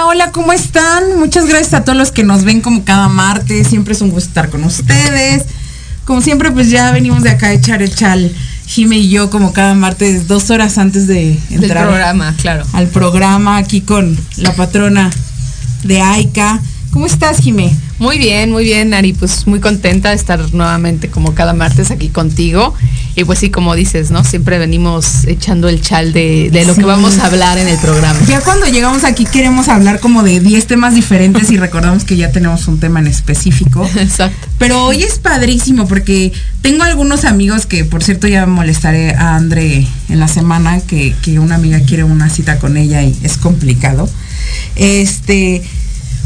Hola, hola, ¿cómo están? Muchas gracias a todos los que nos ven como cada martes. Siempre es un gusto estar con ustedes. Como siempre, pues ya venimos de acá a echar el chal. Jime y yo como cada martes, dos horas antes de entrar programa, claro. al programa aquí con la patrona de AICA. ¿Cómo estás, Jimé? Muy bien, muy bien, Ari. Pues muy contenta de estar nuevamente como cada martes aquí contigo. Y pues sí, como dices, ¿no? Siempre venimos echando el chal de, lo que vamos a hablar en el programa. Ya cuando llegamos aquí queremos hablar como de 10 temas diferentes y recordamos que ya tenemos un tema en específico. Exacto. Pero hoy es padrísimo porque tengo algunos amigos que, por cierto, ya molestaré a André en la semana, que, que una amiga quiere una cita con ella y es complicado. Este,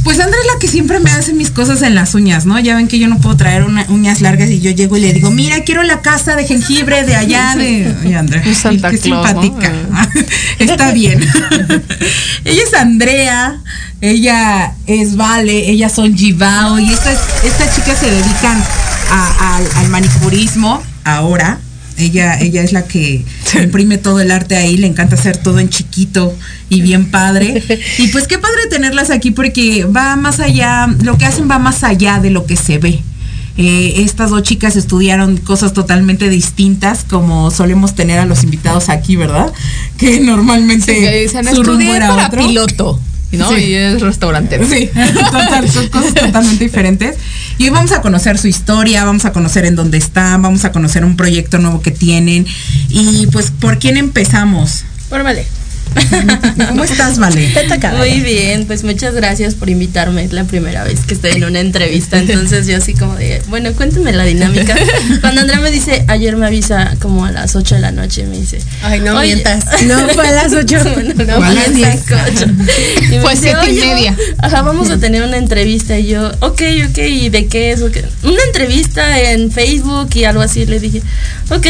pues Andrea es la que siempre me hace mis cosas en las uñas, ¿no? Ya ven que yo no puedo traer uñas largas y yo llego y le digo, mira, quiero la casa de jengibre de allá de. Oye, Andrea, qué simpática. Está bien. ella es Andrea, ella es Vale, ellas son Givao y estas, estas chicas se dedican al manicurismo ahora ella, ella es la que imprime todo el arte ahí, le encanta hacer todo en chiquito y bien padre. Y pues qué padre tenerlas aquí porque va más allá, lo que hacen va más allá de lo que se ve. Eh, estas dos chicas estudiaron cosas totalmente distintas como solemos tener a los invitados aquí, ¿verdad? Que normalmente sí, su para piloto. ¿No? Y es restaurante. Sí, son cosas totalmente diferentes. Y hoy vamos a conocer su historia, vamos a conocer en dónde están, vamos a conocer un proyecto nuevo que tienen. Y pues, ¿por quién empezamos? Por vale. ¿Cómo estás, Vale? Muy bien, pues muchas gracias por invitarme. Es la primera vez que estoy en una entrevista, entonces yo así como de, bueno, cuéntame la dinámica. Cuando Andrea me dice, ayer me avisa como a las 8 de la noche, me dice, ay, no mientas. No, fue a las 8. no, fue a las 10. Fue siete y media. Ajá, vamos a tener una entrevista y yo, ok, ok, ¿y de qué es? Una entrevista en Facebook y algo así. Le dije, ok,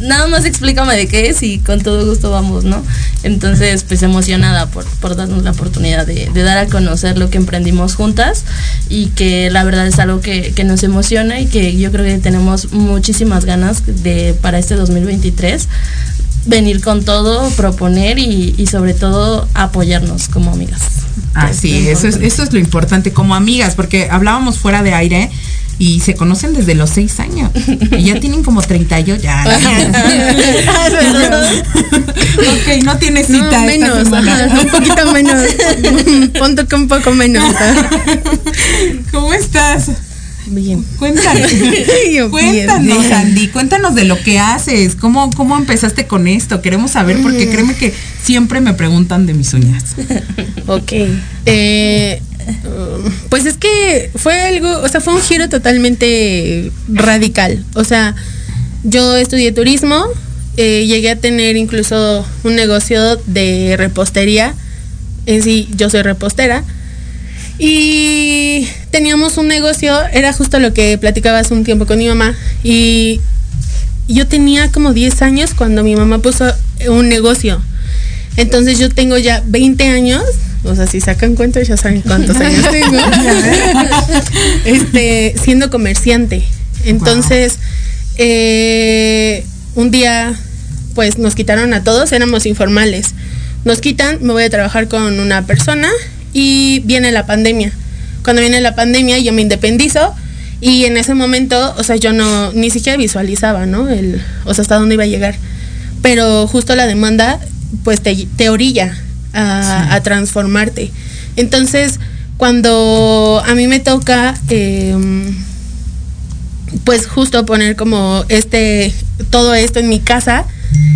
nada más explícame de qué es y con todo gusto vamos, ¿no? Entonces, pues emocionada por, por darnos la oportunidad de, dar a conocer lo que emprendimos juntas y que la verdad es algo que, nos emociona y que yo creo que tenemos muchísimas ganas de para este 2023 venir con todo, proponer y, sobre todo apoyarnos como amigas. Así, eso es, eso es lo importante como amigas, porque hablábamos fuera de aire y se conocen desde los seis años. Y ya tienen como 38 ya. ok, no tiene cita. menos, un poquito menos. Punto que un poco menos. ¿Cómo estás? Bien. Cuéntanos, cuéntanos, Andy, cuéntanos de lo que haces, cómo, cómo empezaste con esto, queremos saber, porque créeme que siempre me preguntan de mis uñas. ok. Eh, pues es que fue algo, o sea, fue un giro totalmente radical. O sea, yo estudié turismo, eh, llegué a tener incluso un negocio de repostería. En sí, yo soy repostera. Y teníamos un negocio, era justo lo que platicaba hace un tiempo con mi mamá. Y yo tenía como 10 años cuando mi mamá puso un negocio. Entonces yo tengo ya 20 años o sea, si sacan cuenta ya saben cuántos años tengo. este, siendo comerciante. Entonces, eh, un día, pues nos quitaron a todos, éramos informales. Nos quitan, me voy a trabajar con una persona y viene la pandemia. Cuando viene la pandemia yo me independizo y en ese momento, o sea, yo no, ni siquiera visualizaba, ¿no? El, o sea, hasta dónde iba a llegar. Pero justo la demanda, pues te, te orilla a, transformarte. Entonces, cuando a mí me toca, em, pues justo poner como este, todo esto en mi casa.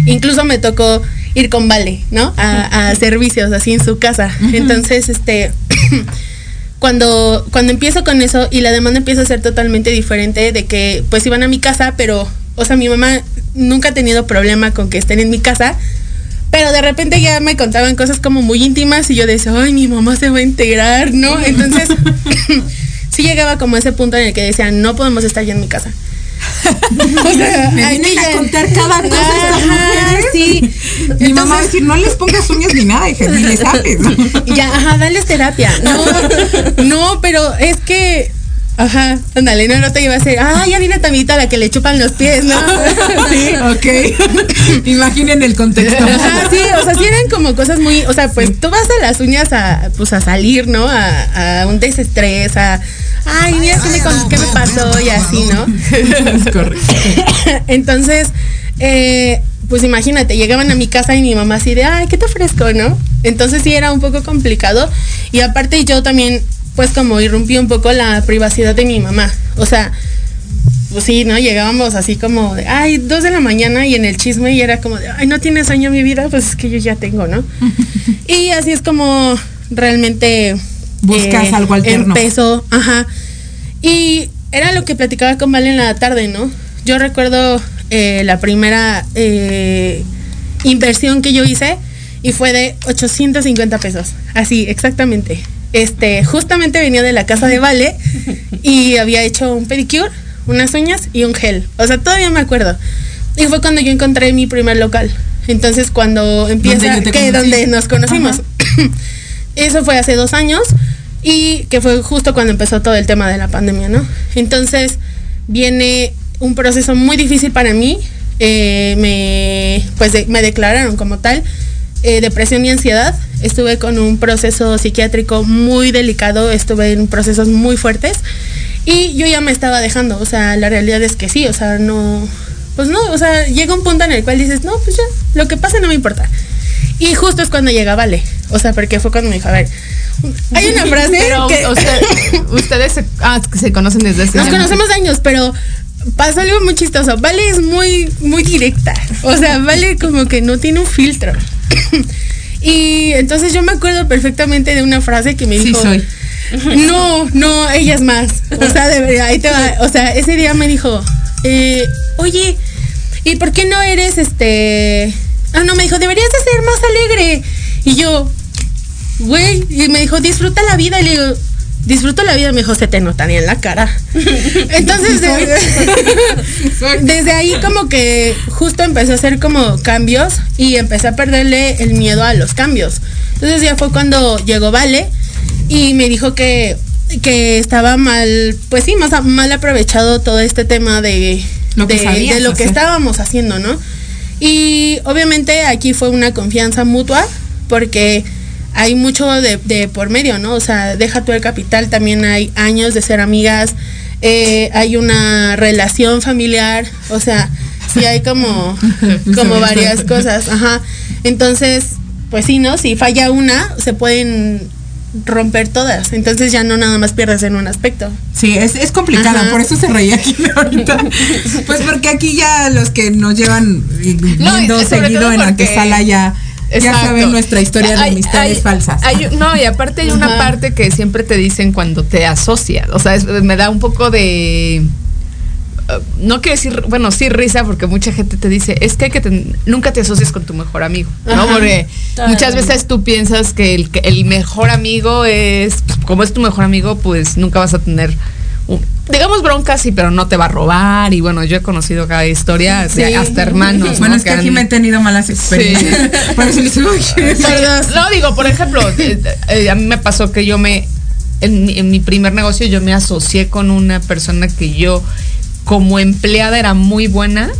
Incluso me tocó ir con Vale, ¿no? A, a servicios así en su casa. Entonces, este, cuando, cuando empiezo con eso y la demanda empieza a ser totalmente diferente de que pues iban a mi casa, pero, o sea, mi mamá nunca ha tenido problema con que estén en mi casa. Pero de repente ya me contaban cosas como muy íntimas y yo decía, ay, mi mamá se va a integrar, ¿no? Entonces, sí llegaba como a ese punto en el que decían, no podemos estar ya en mi casa. O sea, Me vienen a contar cada cosa estas Ajá, mujeres. sí. Mi mamá va a Entonces- decir, no les pongas uñas ni nada, hija, ni les hables. ya, ajá, dales terapia. No, no, pero es que, ajá, ándale, no, no te iba a decir, ah, ya viene Tamita la que le chupan los pies, ¿no? Sí. Ok. Imaginen el contexto. Ajá, sí, o sea, sí eran como cosas muy, o sea, pues tú vas a las uñas a, pues a salir, ¿no? A, a un desestrés, a, ay, mira qué me, con- qué me pasó y así, ¿no? Es correcto. Entonces, eh, pues imagínate, llegaban a mi casa y mi mamá así de, ay, ¿qué te ofrezco, no? Entonces sí era un poco complicado. Y aparte yo también, pues como irrumpí un poco la privacidad de mi mamá. O sea, pues sí, ¿no? Llegábamos así como de, ay, dos de la mañana y en el chisme y era como de, ay, ¿no tienes sueño mi vida? Pues es que yo ya tengo, ¿no? y así es como realmente... Buscas algo alterno. Empezó, ajá. Y era lo que platicaba con Vale en la tarde, ¿no? Yo recuerdo eh, la primera eh, inversión que yo hice y fue de 850 pesos. Así, exactamente. Este, justamente venía de la casa de Vale y había hecho un pedicure, unas uñas y un gel. O sea, todavía me acuerdo. Y fue cuando yo encontré mi primer local. Entonces, cuando empieza, que donde nos conocimos. Eso fue hace dos años y que fue justo cuando empezó todo el tema de la pandemia, ¿no? Entonces viene un proceso muy difícil para mí. eh, me, pues me declararon como tal eh, depresión y ansiedad. Estuve con un proceso psiquiátrico muy delicado, estuve en procesos muy fuertes y yo ya me estaba dejando. O sea, la realidad es que sí, o sea, no, pues no, o sea, llega un punto en el cual dices, no, pues ya, lo que pase no me importa. Y justo es cuando llega Vale. O sea, porque fue cuando me dijo, a ver, hay una frase Pero que usted- ustedes se, ah, se conocen desde hace nos años. conocemos de años, pero pasó algo muy chistoso. Vale es muy, muy directa. O sea, Vale como que no tiene un filtro. y entonces yo me acuerdo perfectamente de una frase que me Sí, dijo. soy. No, no, ella es más. O sea, de verdad, ahí te va. O sea, ese día me dijo, eh, oye, ¿y por qué no eres este? Ah, no, me dijo, deberías de ser más alegre. Y yo, güey, y me dijo, disfruta la vida. Y le digo, disfruto la vida. Me dijo, se te notaría en la cara. Entonces, de- desde ahí como que justo empecé a hacer como cambios y empecé a perderle el miedo a los cambios. Entonces ya fue cuando llegó Vale y me dijo que, que estaba mal, pues sí, más mal aprovechado todo este tema de Lo que de, sabías de lo que estábamos haciendo, ¿no? Y obviamente aquí fue una confianza mutua porque hay mucho de, de por medio, ¿no? O sea, deja tú el capital, también hay años de ser amigas, eh, hay una relación familiar, o sea, sí hay como, como varias cosas, ajá. Entonces, pues sí, ¿no? Si falla una, se pueden romper todas, entonces ya no nada más pierdes en un aspecto. Sí, es, es complicada, Ajá. por eso se reía aquí ahorita. Pues porque aquí ya los que nos llevan No, viendo seguido en la porque- antesala ya, ya Exacto. saben nuestra historia de Hay- amistades hay- falsas. hay- no, y aparte hay una Ajá. parte que siempre te dicen cuando te asocias. O sea, es- me da un poco de. eh, No quiero decir, bueno, sí risa, porque mucha gente te dice, es que, hay que te- nunca te asocies con tu mejor amigo, ¿no? Ajá. Porque muchas veces tú piensas que el, que el mejor amigo es, pues, como es tu mejor amigo, pues nunca vas a tener, digamos broncas, sí, pero no te va a robar. Y bueno, yo he conocido cada historia, de Sí. hasta hermanos. bueno, ¿no? es que aquí han- me he tenido malas experiencias. Por eso les digo, no, digo, por ejemplo, eh, eh, a mí me pasó que yo me, en, mi- en mi primer negocio, yo me asocié con una persona que yo, como empleada, era muy buena.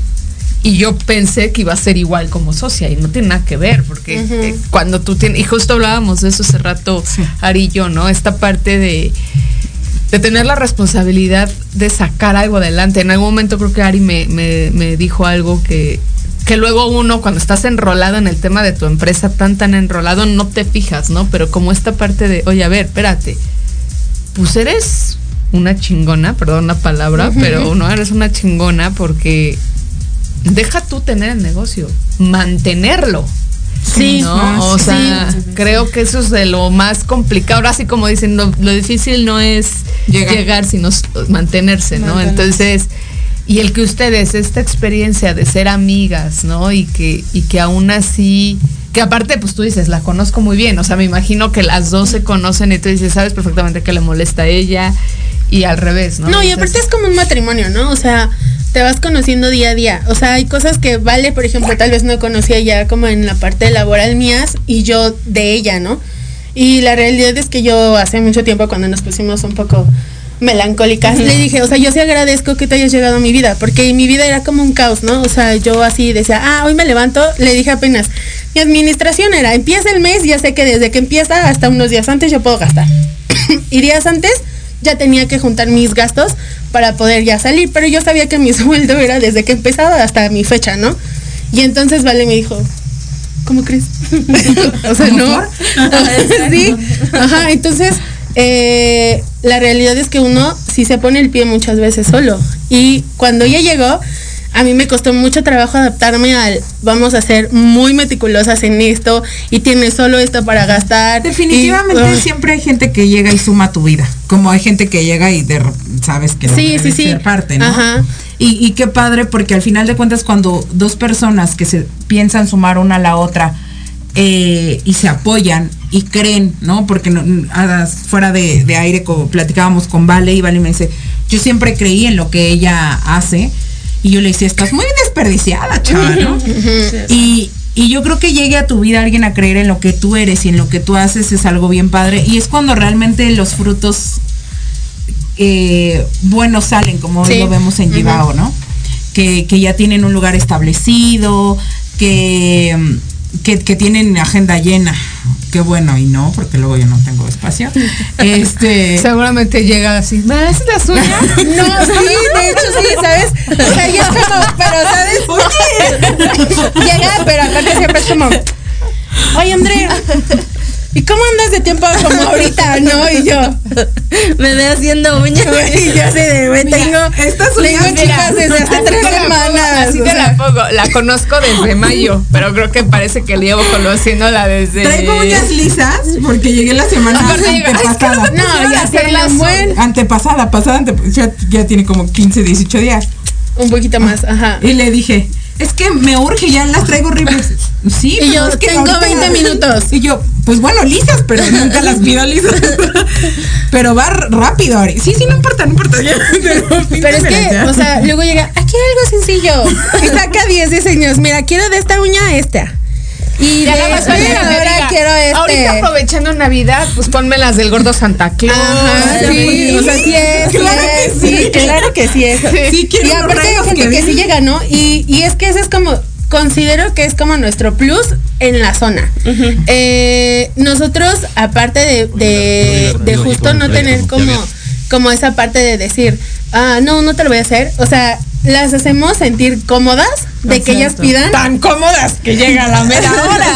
Y yo pensé que iba a ser igual como socia y no tiene nada que ver, porque eh, cuando tú tienes, y justo hablábamos de eso hace rato, Ari y yo, ¿no? Esta parte de, de tener la responsabilidad de sacar algo adelante. En algún momento creo que Ari me, me, me dijo algo que, que luego uno cuando estás enrolado en el tema de tu empresa, tan tan enrolado, no te fijas, ¿no? Pero como esta parte de, oye, a ver, espérate, pues eres una chingona, perdón la palabra, pero no eres una chingona porque deja tú tener el negocio, mantenerlo. Sí, ¿no? O sí. sea, creo que eso es de lo más complicado. Ahora sí, como dicen, lo, lo difícil no es Llegar. llegar, sino mantenerse, ¿no? Mantenerse. Entonces, y el que ustedes, esta experiencia de ser amigas, ¿no? Y que, y que aún así, que aparte, pues tú dices, la conozco muy bien, o sea, me imagino que las dos se conocen y tú dices, sabes perfectamente que le molesta a ella y al revés, ¿no? No, y aparte es como un matrimonio, ¿no? O sea, te vas conociendo día a día. O sea, hay cosas que Vale, por ejemplo, tal vez no conocía ya como en la parte laboral mías y yo de ella, ¿no? Y la realidad es que yo hace mucho tiempo cuando nos pusimos un poco melancólicas, le dije, o sea, yo sí agradezco que te hayas llegado a mi vida, porque mi vida era como un caos, ¿no? O sea, yo así decía, ah, hoy me levanto, le dije apenas, mi administración era, empieza el mes, ya sé que desde que empieza hasta unos días antes yo puedo gastar. y días antes ya tenía que juntar mis gastos para poder ya salir, pero yo sabía que mi sueldo era desde que empezaba hasta mi fecha, ¿no? Y entonces Vale me dijo, ¿cómo crees? o sea, ¿Cómo no. sí. Ajá, entonces eh, la realidad es que uno sí se pone el pie muchas veces solo. Y cuando ella llegó, a mí me costó mucho trabajo adaptarme al vamos a ser muy meticulosas en esto y tienes solo esto para gastar. Definitivamente Y, siempre hay gente que llega y suma tu vida. Como hay gente que llega y de, sabes que no Sí, debe sí, sí. ser parte, ¿no? Ajá. Y, y qué padre, porque al final de cuentas, cuando dos personas que se piensan sumar una a la otra eh, y se apoyan y creen, ¿no? Porque no- fuera de, de aire como platicábamos con Vale y Vale me dice, yo siempre creí en lo que ella hace. Y yo le decía, estás muy desperdiciada, chava, ¿no? Y, y yo creo que llegue a tu vida alguien a creer en lo que tú eres y en lo que tú haces es algo bien padre. Y es cuando realmente los frutos eh, buenos salen, como hoy lo vemos en Gibao, ¿no? Que, que ya tienen un lugar establecido, que, que, que tienen agenda llena. Qué bueno, y no, porque luego yo no tengo espacio. Este. Seguramente llega así, ¿me haces las uñas? No, sí, de hecho sí, ¿sabes? O sea, y es como, pero ¿sabes? Llega, pero aparte siempre es como, oye Andrea, ¿y cómo andas de tiempo como ahorita, no? Y yo, Me ve haciendo uñas. güey, ya sé de, tengo, estas tengo uñas, chicas desde hace Así tres semanas. Así te la pongo. La conozco desde mayo, pero creo que parece que llevo conociéndola desde. Traigo uñas lisas porque llegué la semana Aparte llega, "Ay, es que antepasada. No, ya Antepasada, pasada, ya, ya tiene como 15, 18 días. un poquito más, ajá. Y le dije, es que me urge, ya las traigo horribles. Sí, Y yo, es que tengo ahorita- 20 minutos. Y yo, pues bueno, lisas, pero nunca las pido lisas. pero va rápido. Sí, sí, no importa, no importa. pero Pero es que, ya. o sea, luego llega, aquí hay algo sencillo. Y saca 10 diseños. Mira, quiero de esta uña a esta. Y Ya de más que me ahora quiero este. Ahorita aprovechando Navidad, pues ponme las del gordo Santa Claus. Ajá, sí, o sea, sí es, sí Claro que sí. sí, claro que sí es. Sí, quiero y aparte hay gente que que, sí llega, ¿no? Y, y es que ese es como, considero que es como nuestro plus en la zona. Eh, nosotros, aparte de, de, de justo no tener como, como esa parte de decir, ah, no, no te lo voy a hacer, o sea, las hacemos sentir cómodas de que ellas pidan. Tan cómodas que llega la mera hora.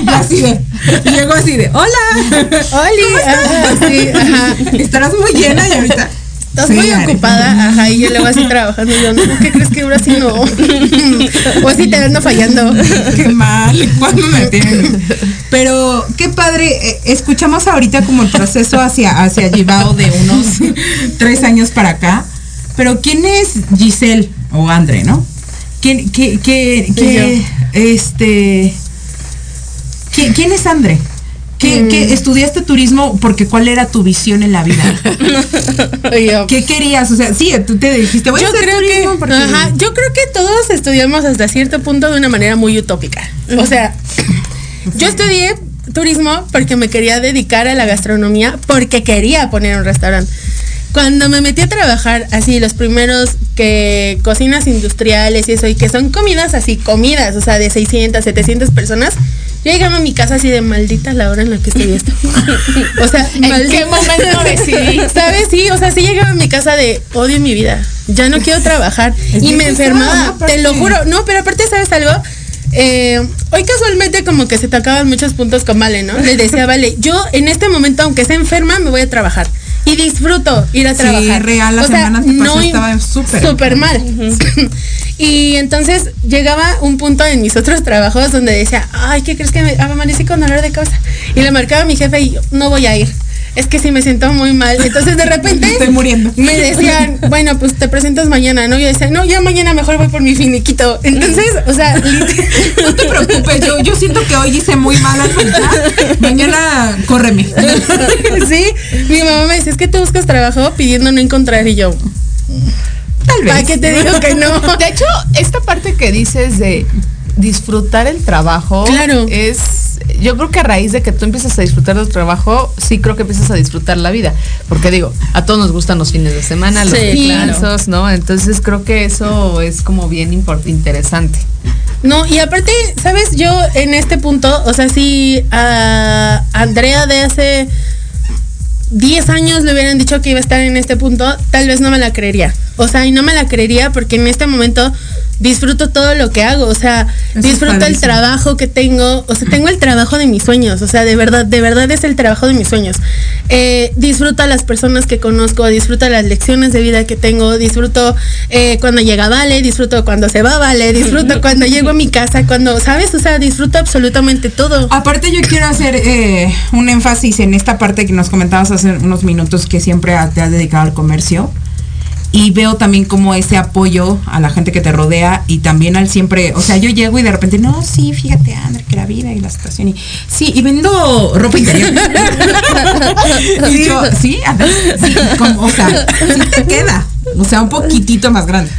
Y yo así de, y llego así de, hola. Oli, ajá, sí, ajá. Estarás muy llena y ahorita. Estás Sí, muy Ari. ocupada, ajá, y yo luego así trabajando. y Yo, no, ¿qué crees que ahora sí no? o así te ando fallando. Qué mal, ¿cuándo me tienen? Pero qué padre, eh, escuchamos ahorita como el proceso hacia, hacia Gibao de unos tres años para acá. Pero ¿quién es Giselle o Andre, no? ¿Quién, qué, qué, qué, este, ¿quién, quién es Andre? ¿Qué, qué- estudiaste turismo porque cuál era tu visión en la vida? ¿Qué querías? O sea, sí, tú te dijiste, voy a yo hacer creo turismo que, porque... ajá, yo creo que todos estudiamos hasta cierto punto de una manera muy utópica. O sea, yo estudié turismo porque me quería dedicar a la gastronomía, porque quería poner un restaurante. Cuando me metí a trabajar así, los primeros que cocinas industriales y eso, y que son comidas así, comidas, o sea, de 600, 700 personas, yo llegaba a mi casa así de maldita la hora en la que estoy esto. o sea, ¿En qué momento decidí? ¿Sabes? Sí, o sea, sí llegaba a mi casa de odio mi vida. Ya no quiero trabajar. Es y me enfermaba. te lo juro. No, pero aparte, ¿sabes algo? Eh, hoy casualmente como que se tocaban muchos puntos con Vale, ¿no? Le decía, Vale, yo en este momento, aunque sea enferma, me voy a trabajar. Y disfruto ir a Sí, trabajar. real, la semana antepasada estaba súper súper mal. y entonces llegaba un punto en mis otros trabajos donde decía, ay, ¿qué crees que me amanecí con dolor de cabeza? Y le marcaba a mi jefe y yo, no voy a ir. Es que sí me siento muy mal. Entonces de repente Estoy muriendo. me decían, bueno, pues te presentas mañana, ¿no? Yo decía, no, ya mañana mejor voy por mi finiquito. Entonces, o sea, No te preocupes, yo, yo siento que hoy hice muy mal al. Mañana córreme. sí, mi mamá me dice, es que tú buscas trabajo pidiendo no encontrar y yo, Tal vez. ¿para qué te digo que no? De hecho, esta parte que dices de disfrutar el trabajo Claro. es yo creo que a raíz de que tú empiezas a disfrutar del trabajo, sí creo que empiezas a disfrutar la vida, porque digo, a todos nos gustan los fines de semana, los Sí, claro. descansos, ¿no? Entonces creo que eso es como bien interesante. No, y aparte, ¿sabes? Yo en este punto, o sea, si a Andrea de hace 10 años le hubieran dicho que iba a estar en este punto, tal vez no me la creería. O sea, y no me la creería porque en este momento disfruto todo lo que hago. O sea, disfruto el trabajo que tengo. O sea, tengo el trabajo de mis sueños. O sea, de verdad, de verdad es el trabajo de mis sueños. Eh, disfruto a las personas que conozco, disfruto las lecciones de vida que tengo, disfruto eh, cuando llega Vale, disfruto cuando se va Vale, disfruto cuando llego a mi casa, cuando, ¿sabes? O sea, disfruto absolutamente todo. Aparte yo quiero hacer eh, un énfasis en esta parte que nos comentabas hace unos minutos que siempre te has dedicado al comercio y veo también como ese apoyo a la gente que te rodea y también al siempre, o sea, yo llego y de repente, no, sí, fíjate, André, que la vida y la situación y sí, y vendo ropa interior. y yo, sí, sí, como, o sea, sí te queda, o sea, un poquitito más grande.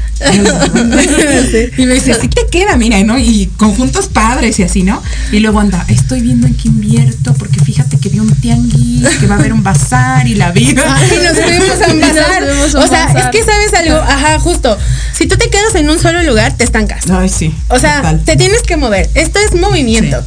Y me dice, sí te queda, mira, ¿no? Y conjuntos padres y así, ¿no? Y luego anda, estoy viendo en qué invierto, porque fíjate que vi un tianguis, que va a haber un bazar y la vida. Ay, nos fuimos a un bazar. a O sea, bazar. es que sabes algo, ajá, justo. Si tú te quedas en un solo lugar, te estancas. Ay, sí. O sea, total. te tienes que mover. Esto es movimiento.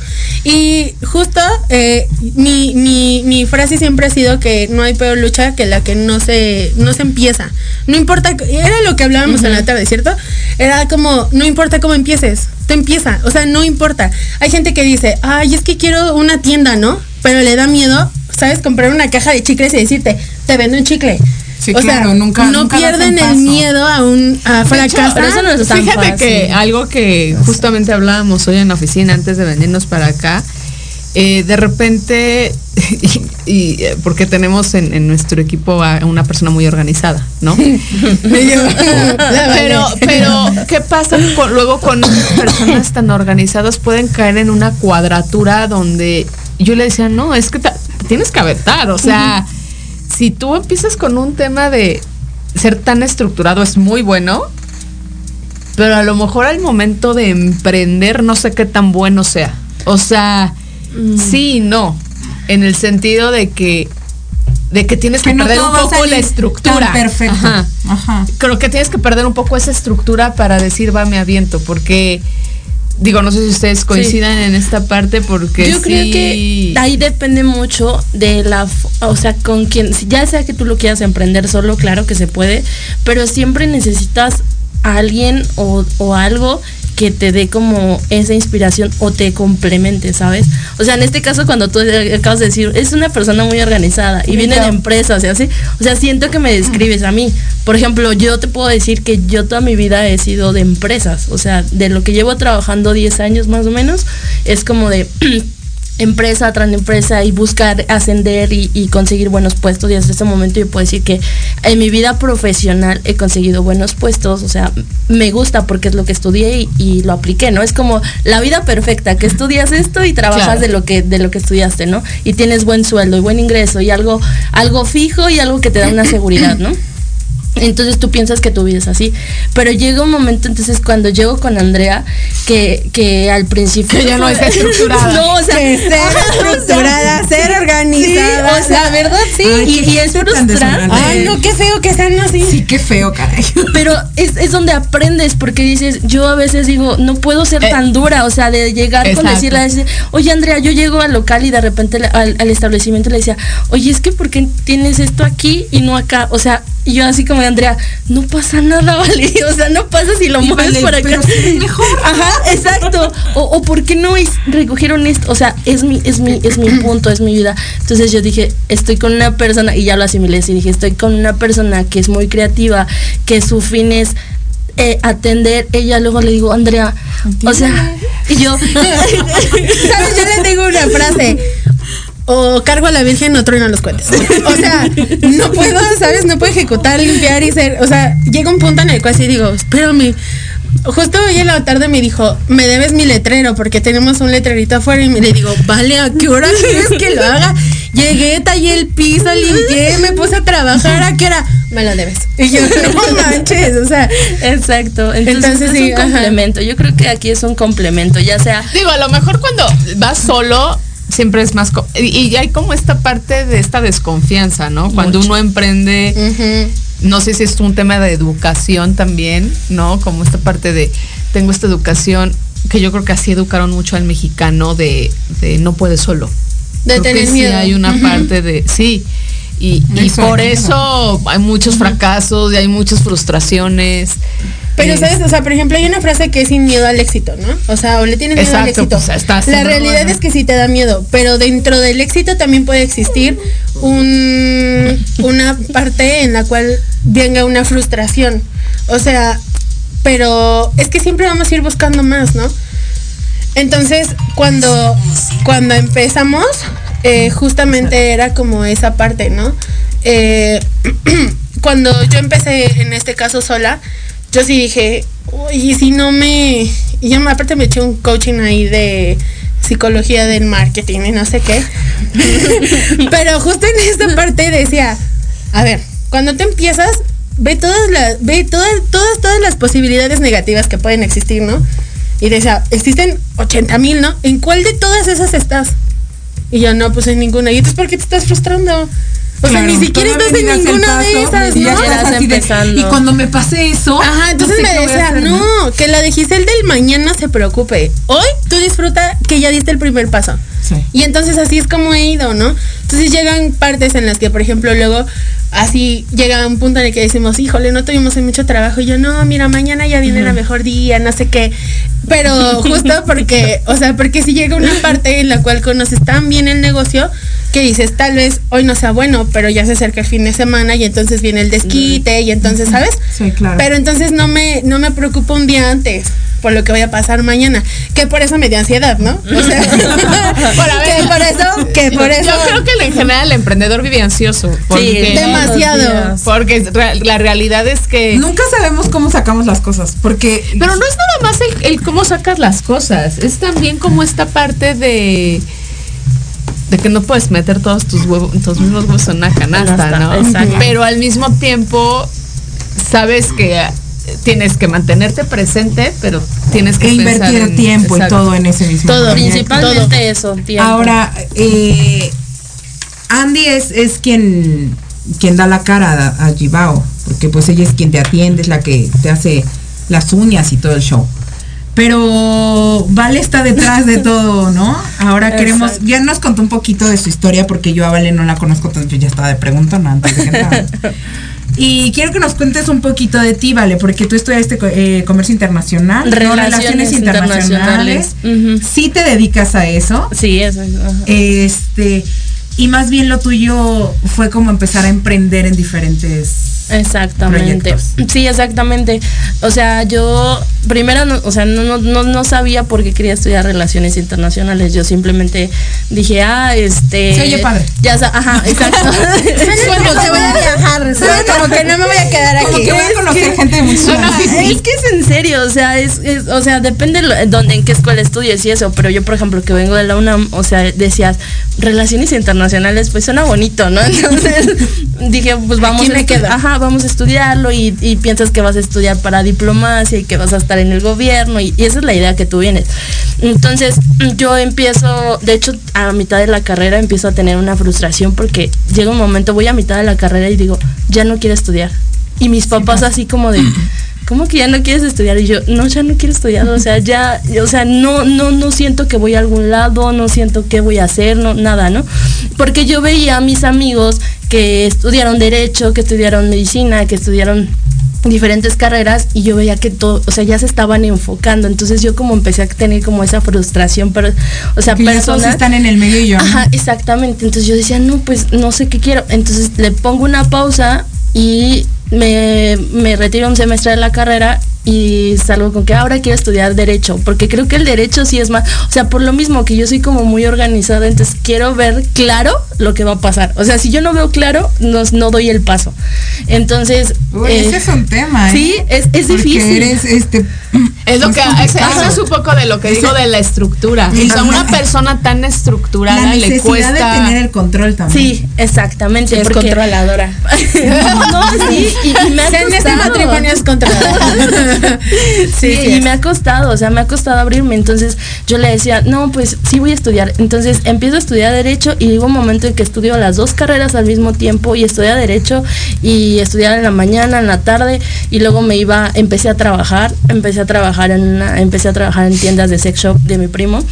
Y justo eh, mi, mi, mi frase siempre ha sido que no hay peor lucha que la que no se, no se empieza. No importa, era lo que hablábamos en la tarde, ¿cierto? Era como, no importa cómo empieces, tú empieza. O sea, no importa. Hay gente que dice, ay, es que quiero una tienda, ¿no? Pero le da miedo, ¿sabes? Comprar una caja de chicles y decirte, te vendo un chicle. Sí, o sea, claro, nunca- no nunca pierden el miedo a un a fracasar. pero eso no es tan Fíjate fácil. que algo que justamente hablábamos hoy en la oficina antes de venirnos para acá, eh, de repente, y, y, eh, porque tenemos en, en nuestro equipo a una persona muy organizada, ¿no? pero, pero, ¿qué pasa con- luego con personas tan organizadas? Pueden caer en una cuadratura donde yo le decía, no, es que tienes que aventar, o sea, si tú empiezas con un tema de ser tan estructurado es muy bueno, pero a lo mejor al momento de emprender no sé qué tan bueno sea. O sea, sí y no, en el sentido de que de que tienes que, Que no perder un poco la estructura. perfecto. Ajá. Ajá. Creo que tienes que perder un poco esa estructura para decir, va, me aviento, porque digo, no sé si ustedes coincidan en esta parte porque Yo creo sí- que ahí depende mucho de la, o sea, con quien, ya sea que tú lo quieras emprender solo, claro que se puede, pero siempre necesitas a alguien o, o algo que te dé como esa inspiración o te complemente, ¿sabes? O sea, en este caso cuando tú acabas de decir, es una persona muy organizada y viene de empresas y así, o sea, siento que me describes a mí. Por ejemplo, yo te puedo decir que yo toda mi vida he sido de empresas, o sea, de lo que llevo trabajando 10 años más o menos, es como de empresa tras empresa y buscar ascender y, y conseguir buenos puestos y hasta este momento yo puedo decir que en mi vida profesional he conseguido buenos puestos, o sea, me gusta porque es lo que estudié y, y lo apliqué, ¿no? Es como la vida perfecta, que estudias esto y trabajas Claro. de lo que de lo que estudiaste, ¿no? Y tienes buen sueldo y buen ingreso y algo algo fijo y algo que te da una seguridad, ¿no? Entonces tú piensas que tu vida es así. Pero llega un momento, entonces cuando llego con Andrea, que, que al principio... Que ya no es estructurada. no, o sea... Que ser ajá, o sea, estructurada, ser organizada. Sí, o sea, la verdad sí. Ay, y, y es frustrante. Ay, no, qué feo que sean así. Sí, qué feo, caray. Pero es, es donde aprendes, porque dices, yo a veces digo, no puedo ser Eh, tan dura, o sea, de llegar con decirle, decir, oye Andrea, yo llego al local y de repente al, al establecimiento le decía, oye, es que ¿por qué tienes esto aquí y no acá? O sea, Y yo así como de Andrea, no pasa nada, vale. O sea, no pasa si lo mueves vale, por acá. es mejor. Ajá, exacto. O, o por qué no es- recogieron esto. O sea, es mi, es mi, es mi punto, es mi vida. Entonces yo dije, estoy con una persona, y ya lo asimilé, y dije, estoy con una persona que es muy creativa, que su fin es eh, atender. Ella luego le digo, Andrea, o sea, y yo, ¿Sabes? Yo le tengo una frase. O cargo a la Virgen o trueno los cohetes. O sea, no puedo, ¿sabes? No puedo ejecutar, limpiar y ser. O sea, llega un punto en el cual sí digo, espérame. Justo hoy en la tarde me dijo, me debes mi letrero porque tenemos un letrerito afuera y me le digo, vale, ¿a qué hora quieres que lo haga? Llegué, tallé el piso, limpié, me puse a trabajar, ¿a qué hora? Me lo debes. Y yo, no manches, o sea, exacto. Entonces, Entonces, es sí, un ajá. complemento. Yo creo que aquí es un complemento, ya sea Digo, a lo mejor cuando vas solo siempre es más... Y, y hay como esta parte de esta desconfianza, ¿no? Cuando uno emprende, no sé si es un tema de educación también, ¿no? Como esta parte de, tengo esta educación, que yo creo que así educaron mucho al mexicano de, de no puedes solo. De Creo que tener sí miedo. hay una parte de, sí. Y, y por eso hay muchos fracasos y hay muchas frustraciones. Pero, ¿sabes? O sea, por ejemplo, hay una frase que es sin miedo al éxito, ¿no? O sea, o le tienes miedo al éxito. pues, está así, La realidad es que sí te da miedo, pero dentro del éxito también puede existir un, una parte en la cual venga una frustración. O sea, pero es que siempre vamos a ir buscando más, ¿no? Entonces, cuando, cuando empezamos, eh, justamente era como esa parte, ¿no? Eh, cuando yo empecé en este caso sola, yo sí dije, uy, si no me. Y yo aparte me eché un coaching ahí de psicología del marketing y no sé qué. Pero justo en esta parte decía, a ver, cuando te empiezas, ve todas las, ve todas, todas, todas las posibilidades negativas que pueden existir, ¿no? Y decía, existen 80 mil, ¿no? ¿En cuál de todas esas estás? Y yo, no, pues en ninguna. ¿Y entonces por qué te estás frustrando? O sea, ni siquiera estás en ninguna de esas, y ya ¿no? estás Estás así de, empezando. y cuando me pase eso. Ajá, entonces no sé me decía, no, que la de Giselle del mañana se preocupe. Hoy tú disfruta que ya diste el primer paso. Sí. Y entonces así es como he ido, ¿no? Entonces llegan partes en las que, por ejemplo, luego así llega un punto en el que decimos, híjole, no tuvimos mucho trabajo. Y yo, no, mira, mañana ya viene el mejor día, no sé qué. Pero justo porque, o sea, porque si llega una parte en la cual conoces tan bien el negocio que dices, tal vez hoy no sea bueno, pero ya se acerca el fin de semana y entonces viene el desquite y entonces, ¿sabes? Sí, claro. Pero entonces no me, no me preocupo un día antes por lo que vaya a pasar mañana. Que por eso me dio ansiedad, ¿no? O sea, que por eso, que por eso. Yo creo que en general el emprendedor vive ansioso. Porque, demasiado. Porque la realidad es que... Nunca sabemos cómo sacamos las cosas, porque Pero no es nada más el, el cómo sacas las cosas, es también como esta parte de de que no puedes meter todos tus huevos, tus mismos huevos en una canasta, ¿no? exacto. Pero al mismo tiempo sabes que tienes que mantenerte presente, pero tienes que e invertir en- tiempo y todo en ese mismo Todo. proyecto. Principalmente eso, tiempo. Ahora, eh, Andy es, es quien, quien da la cara a, a Gibao, porque pues ella es quien te atiende, es la que te hace las uñas y todo el show. Pero Vale está detrás de todo, ¿no? Ahora queremos, Exacto. ya nos contó un poquito de su historia, porque yo a Vale no la conozco, entonces yo ya estaba de preguntona antes de que entrara. Y quiero que nos cuentes un poquito de ti, Vale, porque tú estudiaste eh, comercio internacional, ¿no? Relaciones internacionales. Sí te dedicas a eso. Sí, eso es. Este, y más bien lo tuyo fue como empezar a emprender en diferentes Exactamente. proyectos. Sí, exactamente. O sea, yo primero, no, o sea, no, no, no, sabía por qué quería estudiar relaciones internacionales. Yo simplemente dije, ah, este. Se oye padre. Ya, ajá, exacto. Suena como que voy a viajar, suena como que no me voy a quedar Como aquí. que voy a conocer gente muy chula. es que es en serio, o sea, es, es- o sea, depende dónde, en qué escuela estudies y eso, pero yo, por ejemplo, que vengo de la UNAM, o sea, decías, relaciones internacionales, pues suena bonito, ¿no? Entonces dije, pues vamos Aquí a me quedo. Ajá, vamos a estudiarlo y, y piensas que vas a estudiar para diplomacia y que vas a estar en el gobierno y, y esa es la idea que tú vienes. Entonces yo empiezo, de hecho, a mitad de la carrera empiezo a tener una frustración porque llega un momento, voy a mitad de la carrera y digo, ya no quiero estudiar. Y mis papás así como de, ¿cómo que ya no quieres estudiar? Y yo, no, ya no quiero estudiar, o sea, ya, o sea, no, no, no siento que voy a algún lado, no siento qué voy a hacer, no, nada, ¿no? porque yo veía a mis amigos que estudiaron derecho, que estudiaron medicina, que estudiaron diferentes carreras y yo veía que todo, o sea, ya se estaban enfocando, entonces yo como empecé a tener como esa frustración, pero, o sea, ya todos personas están en el medio y yo. Ajá, exactamente. Entonces yo decía, no, pues no sé qué quiero. Entonces le pongo una pausa y me, me retiro un semestre de la carrera y salgo con que ahora quiero estudiar derecho, porque creo que el derecho sí es más, o sea, por lo mismo que yo soy como muy organizada, entonces quiero ver claro lo que va a pasar. O sea, si yo no veo claro, no, no doy el paso. Entonces... Uy, eh, ese es un tema, ¿eh? Sí, es, es Porque difícil. eres este. Es lo pues, que eso es un poco de lo que digo de la estructura. O sea, una persona tan estructurada La le cuesta de tener el control también. Sí, exactamente. Es porque- controladora. no, no, sí, y, y me ha en este matrimonio es controladora. Sí, sí y me ha costado, o sea, me ha costado abrirme. Entonces yo le decía, no, pues sí voy a estudiar. Entonces empiezo a estudiar Derecho y hubo un momento en que estudio las dos carreras al mismo tiempo y estudiaba Derecho y estudiaba en la mañana, en la tarde y luego me iba, empecé a trabajar, empecé a trabajar en una, empecé a trabajar en tiendas de sex shop de mi primo.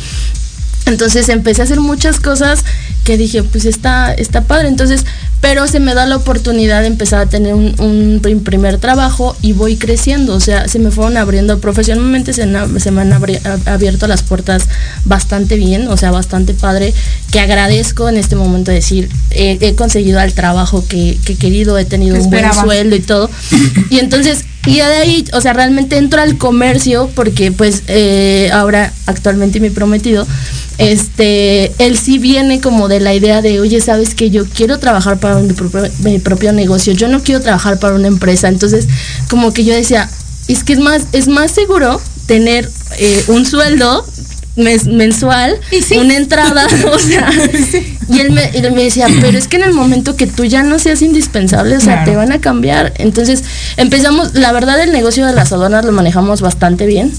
Entonces empecé a hacer muchas cosas que dije, pues está, está padre. Entonces, pero se me da la oportunidad de empezar a tener un, un prim- primer trabajo y voy creciendo. O sea, se me fueron abriendo profesionalmente, se, me han abri- abierto las puertas bastante bien, o sea, bastante padre. Que agradezco en este momento decir, eh, he conseguido el trabajo que, que he querido, he tenido un buen sueldo y todo. Y entonces, y de ahí, o sea, realmente entro al comercio porque pues eh, ahora actualmente mi prometido, este, él sí viene como de la idea de, oye, sabes que yo quiero trabajar para mi propio, mi propio negocio, yo no quiero trabajar para una empresa. Entonces, como que yo decía, es que es más, es más seguro tener eh, un sueldo mes- mensual, Y sí. una entrada, o sea, y él me, él me decía, pero es que en el momento que tú ya no seas indispensable, o sea, Claro. te van a cambiar. Entonces empezamos, la verdad el negocio de las aduanas lo manejamos bastante bien.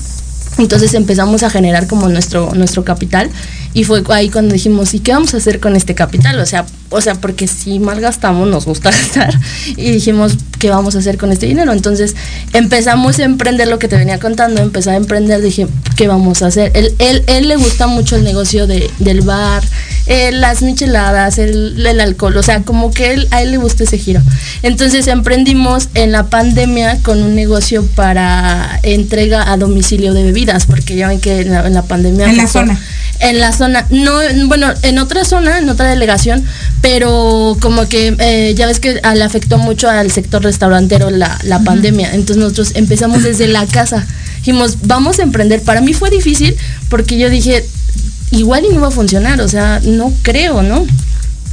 Entonces empezamos a generar como nuestro, nuestro capital y fue ahí cuando dijimos, ¿y qué vamos a hacer con este capital? O sea, o sea, porque si mal gastamos, nos gusta gastar. Y dijimos, ¿qué vamos a hacer con este dinero? Entonces empezamos a emprender lo que te venía contando, empezar a emprender, dije, ¿qué vamos a hacer? Él, él, él le gusta mucho el negocio de, del bar, eh, las micheladas, el, el alcohol, o sea, como que él, a él le gusta ese giro. Entonces emprendimos en la pandemia con un negocio para entrega a domicilio de bebidas, porque ya ven que en la, en la pandemia... En la zona. En la zona, no, en- bueno, en otra zona, en otra delegación, pero como que eh, ya ves que le afectó mucho al sector restaurantero la, la pandemia. Entonces nosotros empezamos desde la casa. Dijimos, vamos a emprender. Para mí fue difícil porque yo dije, igual y no va a funcionar, o sea, no creo, ¿no?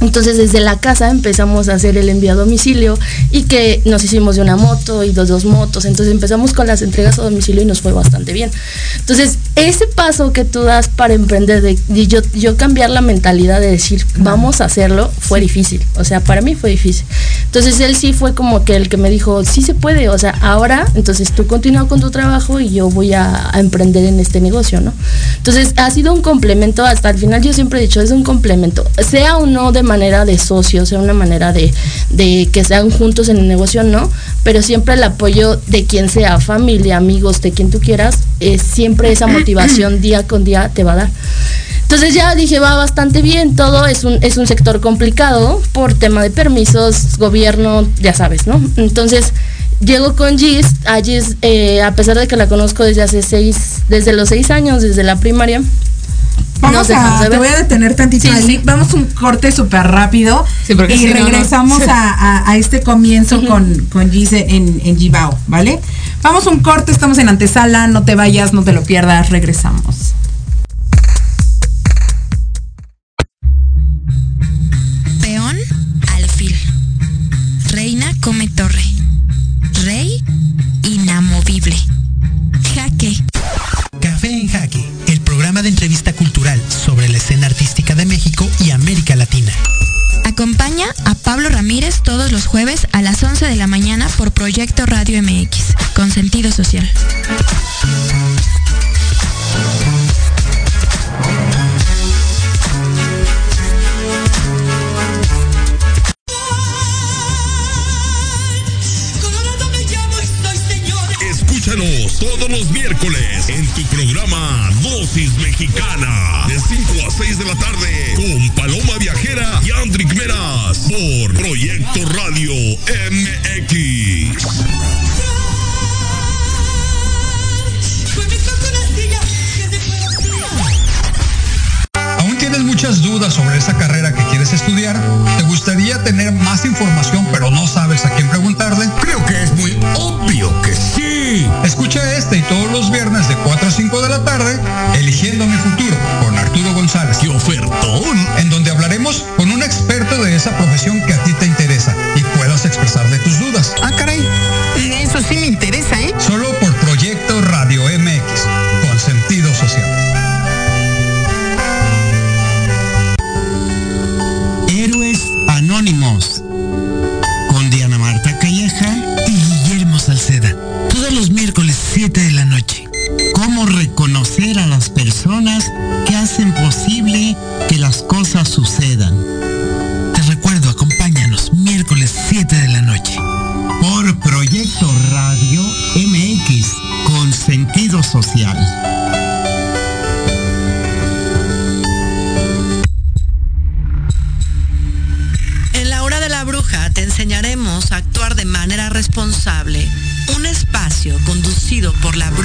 Entonces desde la casa empezamos a hacer el envío a domicilio y que nos hicimos de una moto y dos, dos motos. Entonces empezamos con las entregas a domicilio y nos fue bastante bien. Entonces ese paso que tú das para emprender, de, de yo, yo cambiar la mentalidad de decir vamos a hacerlo, fue difícil. O sea, para mí fue difícil. Entonces él sí fue como que el que me dijo, sí se puede. O sea, ahora, entonces tú continúa con tu trabajo y yo voy a, a emprender en este negocio, ¿no? Entonces ha sido un complemento hasta el final. Yo siempre he dicho, es un complemento. Sea o no de manera de socio, sea una manera de, de que sean juntos en el negocio, no. Pero siempre el apoyo de quien sea, familia, amigos, de quien tú quieras, es siempre esa motivación día con día te va a dar. Entonces ya dije, va bastante bien, todo es un, es un sector complicado por tema de permisos, gobierno, ya sabes, ¿no? Entonces llego con Gis, a Gis, eh, a pesar de que la conozco desde hace seis, desde los seis años, desde la primaria. Vamos a, de te voy a detener tantito Sí, ahí. sí. Vamos un corte súper rápido Sí, y si no, no. regresamos a, a- a este comienzo con, con Gise en, en Gibao, ¿vale? Vamos un corte, estamos en antesala, no te vayas, no te lo pierdas, regresamos. Sobre la escena artística de México y América Latina. Acompaña a Pablo Ramírez todos los jueves a las 11 de la mañana por Proyecto Radio MX, con sentido social. Escúchanos todos los miércoles en tu programa Dosis Mexicana 5 a 6 de la tarde con Paloma Viajera y Andrick Meras por Proyecto Radio MX.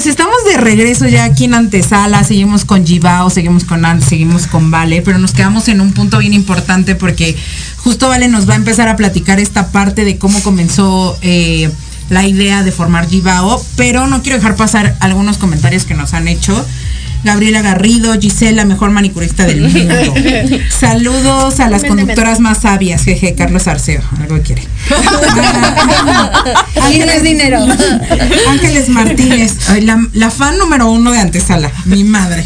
Pues estamos de regreso ya aquí en antesala, seguimos con Gibao, seguimos con Ant, seguimos con Vale, pero nos quedamos en un punto bien importante porque justo Vale nos va a empezar a platicar esta parte de cómo comenzó eh, la idea de formar Gibao, pero no quiero dejar pasar algunos comentarios que nos han hecho. Gabriela Garrido, Gisela, mejor manicurista del mundo. Saludos a las conductoras más sabias, jeje, Carlos Arceo, algo quiere. Tienes dinero. Ángeles Martínez, la fan número uno de Antesala, mi madre.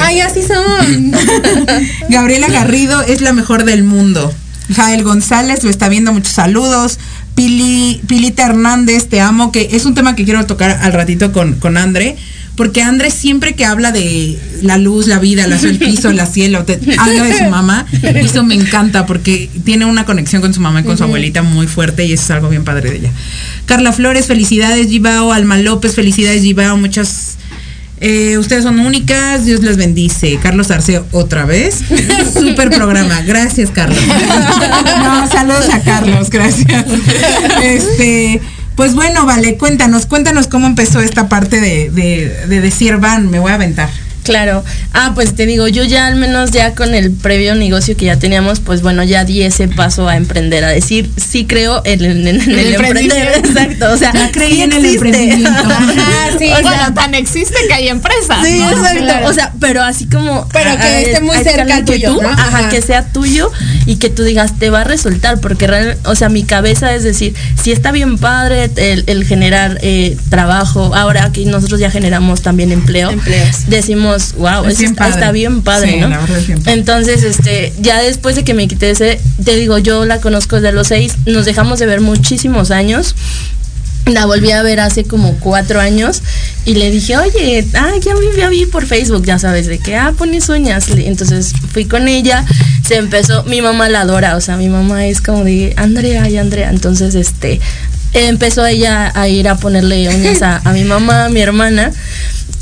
Ay, así son. Gabriela Garrido es la mejor del mundo. Jael González lo está viendo, muchos saludos. Pili, Pilita Hernández, te amo, que es un tema que quiero tocar al ratito con, con André. Porque André siempre que habla de la luz, la vida, el azul, el piso, la cielo, te- habla de su mamá. Y eso me encanta porque tiene una conexión con su mamá y con su abuelita muy fuerte y eso es algo bien padre de ella. Carla Flores, felicidades Gibao. Alma López, felicidades Gibao. Muchas... eh, ustedes son únicas, Dios les bendice. Carlos Arceo, otra vez. Super programa. Gracias, Carlos. No, saludos a Carlos, gracias. Este, pues bueno, vale, cuéntanos, cuéntanos cómo empezó esta parte de, de- de decir, van, me voy a aventar. Claro. Ah, pues te digo, yo ya al menos ya con el previo negocio que ya teníamos, pues bueno, ya di ese paso a emprender, a decir, sí creo en, en- en el, El emprender. Exacto. O sea, Ya creí sí en el emprendimiento. Ajá, sí. O sea, bueno, tan existe que hay empresas, Sí, ¿no? exacto. Claro. O sea, pero así como. Pero que esté muy cerca que tuyo, tú, ¿no? Ajá, Ajá. que sea tuyo y que tú digas, te va a resultar. Porque, real, o sea, mi cabeza es decir, si está bien padre el, el generar eh, trabajo, ahora que nosotros ya generamos también empleo, Empleos. decimos, wow, Es eso bien está, bien padre, Sí, ¿no? la verdad es bien padre. Entonces, este, ya después de que me quité ese, te digo, yo la conozco desde los seis, nos dejamos de ver muchísimos años. La volví a ver hace como cuatro años y le dije, oye, ah, ya vi, ya vi por Facebook, ya sabes, de que, ah, pones uñas. Entonces fui con ella, se empezó, mi mamá la adora, o sea, mi mamá es como de, Andrea y Andrea. Entonces, este, empezó ella a ir a ponerle uñas a, a mi mamá, a mi hermana.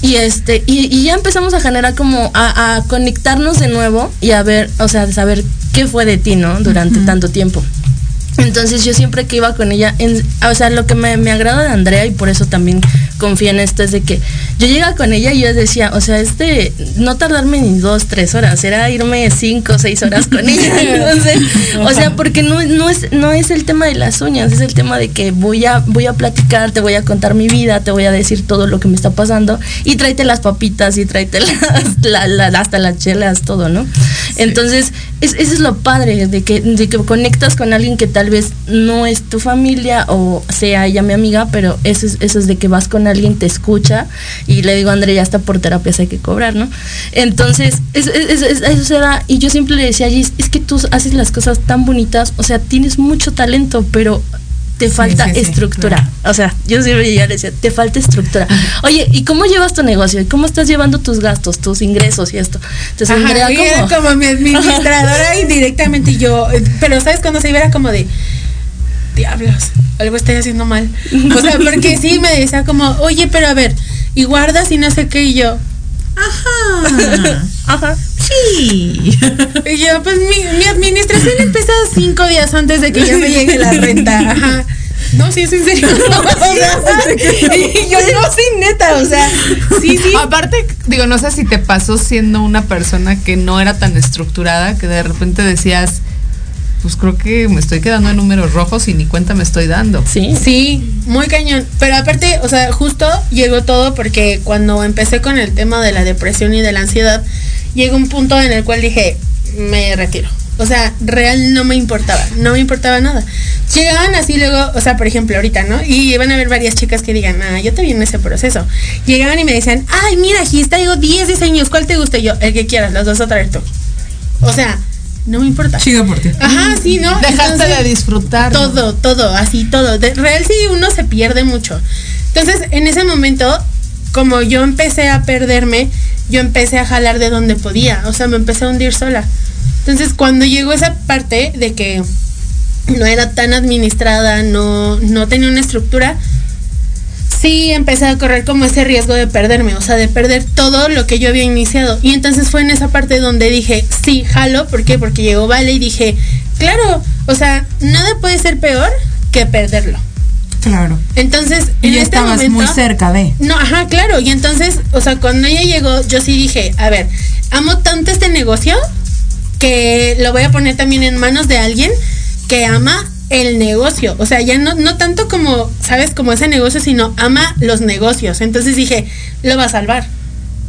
Y este, y, y ya empezamos a generar como a, a conectarnos de nuevo y a ver, o sea, de saber qué fue de ti, ¿no? Durante tanto tiempo. Entonces yo siempre que iba con ella, en- o sea, lo que me, me agrada de Andrea y por eso también confío en esto es de que yo llegaba con ella y yo decía, o sea, este, no tardarme ni dos, tres horas, era irme cinco, seis horas con ella. Entonces, o sea, porque no, no, es, no es el tema de las uñas, es el tema de que voy a, voy a platicar, te voy a contar mi vida, te voy a decir todo lo que me está pasando y tráete las papitas y tráete las, la- la- hasta las chelas, todo, ¿no? Entonces, es, eso es lo padre, de que, de que conectas con alguien que tal vez no es tu familia o sea ella mi amiga, pero eso es, eso es de que vas con alguien, te escucha y le digo, André, ya está por terapias, hay que cobrar, ¿no? Entonces, es- es- es- eso se da y yo siempre le decía a Gis, es que tú haces las cosas tan bonitas, o sea, tienes mucho talento, pero te falta sí, sí, estructura. O sea, yo siempre ya le decía, te falta estructura. Oye, ¿y cómo llevas tu negocio? ¿Y cómo estás llevando tus gastos, tus ingresos y esto? Entonces, Ajá, Andrea, y ¿cómo? era como mi administradora y yo, eh, pero ¿sabes cuando se iba? Era como de, diablos, algo estoy haciendo mal. O sea, porque sí me decía como, oye, pero a ver, y guardas y no sé qué, y yo, Ajá. Ajá. Sí. y yo, pues mi, mi administración empieza cinco días antes de que ya me llegue la renta. Ajá. No, sí, es en serio. O sea, y yo no, sí, neta, o sea, sí, sí. Aparte, digo, no sé si te pasó siendo una persona que no era tan estructurada, que de repente decías, pues creo que me estoy quedando en números rojos y ni cuenta me estoy dando. Sí. Sí, muy cañón. Pero aparte, o sea, justo llegó todo porque cuando empecé con el tema de la depresión y de la ansiedad, llegó un punto en el cual dije, me retiro. O sea, real no me importaba, no me importaba nada. Llegaban así luego, o sea, por ejemplo, ahorita, ¿no? Y van a haber varias chicas que digan, ah, yo te vi en ese proceso. Llegaban y me decían, ay, mira, Gis, traigo 10 diseños, ¿cuál te gusta? Y yo, el que quieras, los vas a traer tú. O sea, no me importa. Chido por ti. Ajá, sí, ¿no? Dejaste Entonces, de disfrutar. todo, todo, así todo. De real sí uno se pierde mucho. Entonces, en ese momento, como yo empecé a perderme, yo empecé a jalar de donde podía. O sea, me empecé a hundir sola. Entonces, cuando llegó esa parte de que no era tan administrada, no, no tenía una estructura, sí empecé a correr como ese riesgo de perderme, o sea, de perder todo lo que yo había iniciado. Y entonces fue en esa parte donde dije, sí, jalo, ¿por qué? Porque llegó Vale y dije, claro, o sea, nada puede ser peor que perderlo. Claro. Entonces, Y en ya este estabas momento, muy cerca de. no, ajá, claro. Y entonces, o sea, cuando ella llegó, yo sí dije, a ver, amo tanto este negocio que lo voy a poner también en manos de alguien que ama el negocio. O sea, ya no, no tanto como, ¿sabes? Como ese negocio, sino ama los negocios. Entonces dije, lo va a salvar.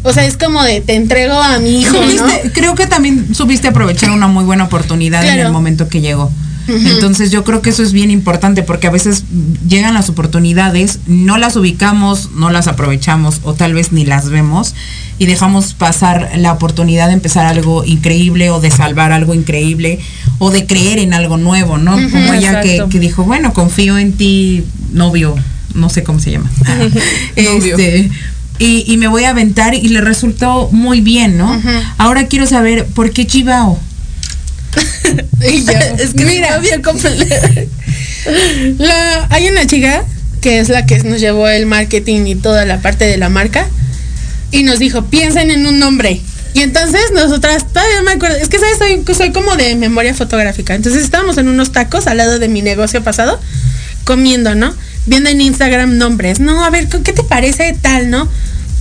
O sea, es como de, te entrego a mi hijo, ¿no? Creo que también supiste aprovechar una muy buena oportunidad en el momento que llegó. Entonces yo creo que eso es bien importante porque a veces llegan las oportunidades, no las ubicamos, no las aprovechamos o tal vez ni las vemos y dejamos pasar la oportunidad de empezar algo increíble o de salvar algo increíble o de creer en algo nuevo, ¿no? Como ella que, que dijo, bueno, confío en ti, novio, no sé cómo se llama. Este, y, y me voy a aventar y le resultó muy bien, ¿no? Ahora quiero saber por qué Chivao. Y yo, es que mira, bien. La, hay una chica que es la que nos llevó el marketing y toda la parte de la marca y nos dijo, piensen en un nombre. Y entonces nosotras, todavía me acuerdo, es que ¿sabes? Soy, soy como de memoria fotográfica. Entonces estábamos en unos tacos al lado de mi negocio pasado, comiendo, ¿no? Viendo en Instagram nombres. No, a ver, ¿qué te parece tal, no?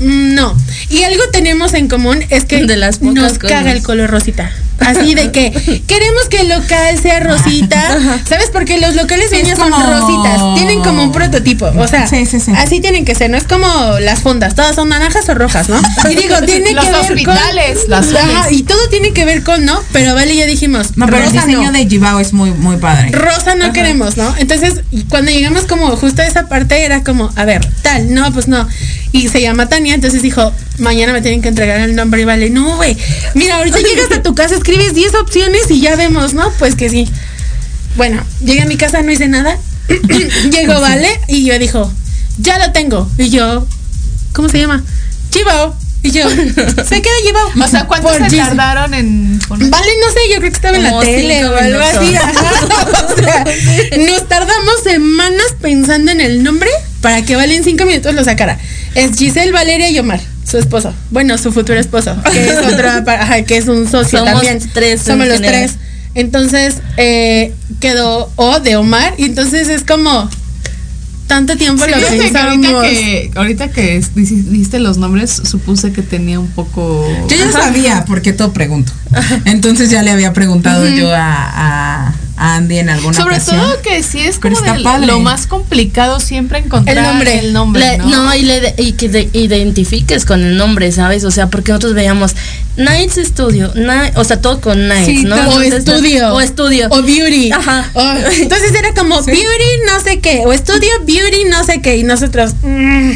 Mm, No. Y algo tenemos en común es que De las nos cosas. caga el color rosita. Así de que queremos que el local sea rosita. ¿Sabes? Porque los locales es niños son como- rositas. Tienen como un prototipo. O sea, Sí, sí, sí. así tienen que ser. No es como las fundas. Todas son naranjas o rojas, ¿no? Y digo, tiene Los que ver hospitales, con. las Ajá, y todo tiene que ver con, ¿no? Pero Vale y yo dijimos, No, pero el rosa diseño no. de Gibao es muy, muy padre. Rosa no queremos, ¿no? Entonces, cuando llegamos como justo a esa parte era como, a ver, tal, no, pues no. Y se llama Tania, entonces dijo, mañana me tienen que entregar el nombre y vale, no, güey. Mira, ahorita llegas a tu casa, escribes 10 opciones y ya vemos, ¿no? Pues que sí. Bueno, llegué a mi casa, no hice nada. Llegó Vale y yo dijo, ya lo tengo. Y yo, ¿cómo se llama? Chivao. Y yo, se queda Chivao. O sea, ¿cuánto Por se Gis- tardaron en poner? Vale, no sé, yo creo que estaba en la tele o algo así. minutos. ajá. O sea, nos tardamos semanas pensando en el nombre para que Vale en cinco minutos lo sacara. Es Giselle, Valeria y Omar, su esposo. Bueno, su futuro esposo, que es otra, ajá, que es un socio Somos también. tres Somos los general. tres. Entonces, eh, quedó O de Omar y entonces es como tanto tiempo lo que pensamos. ahorita que, ahorita que dijiste los nombres, supuse que tenía un poco. Yo ya sabía, porque todo pregunto. Entonces ya le había preguntado yo a Andy en alguna Sobre ocasión. todo que sí es como está de padre. lo más complicado siempre encontrar El nombre. El nombre Le- ¿no? no, y, le, y que te identifiques con el nombre, ¿sabes? O sea, porque nosotros veíamos Nights Studio, Night- o sea, todo con Nights, Sí, ¿no? o estudio. O estudio. O beauty. Ajá. O- entonces era como beauty no sé qué. O estudio beauty no sé qué. Y nosotros, mm,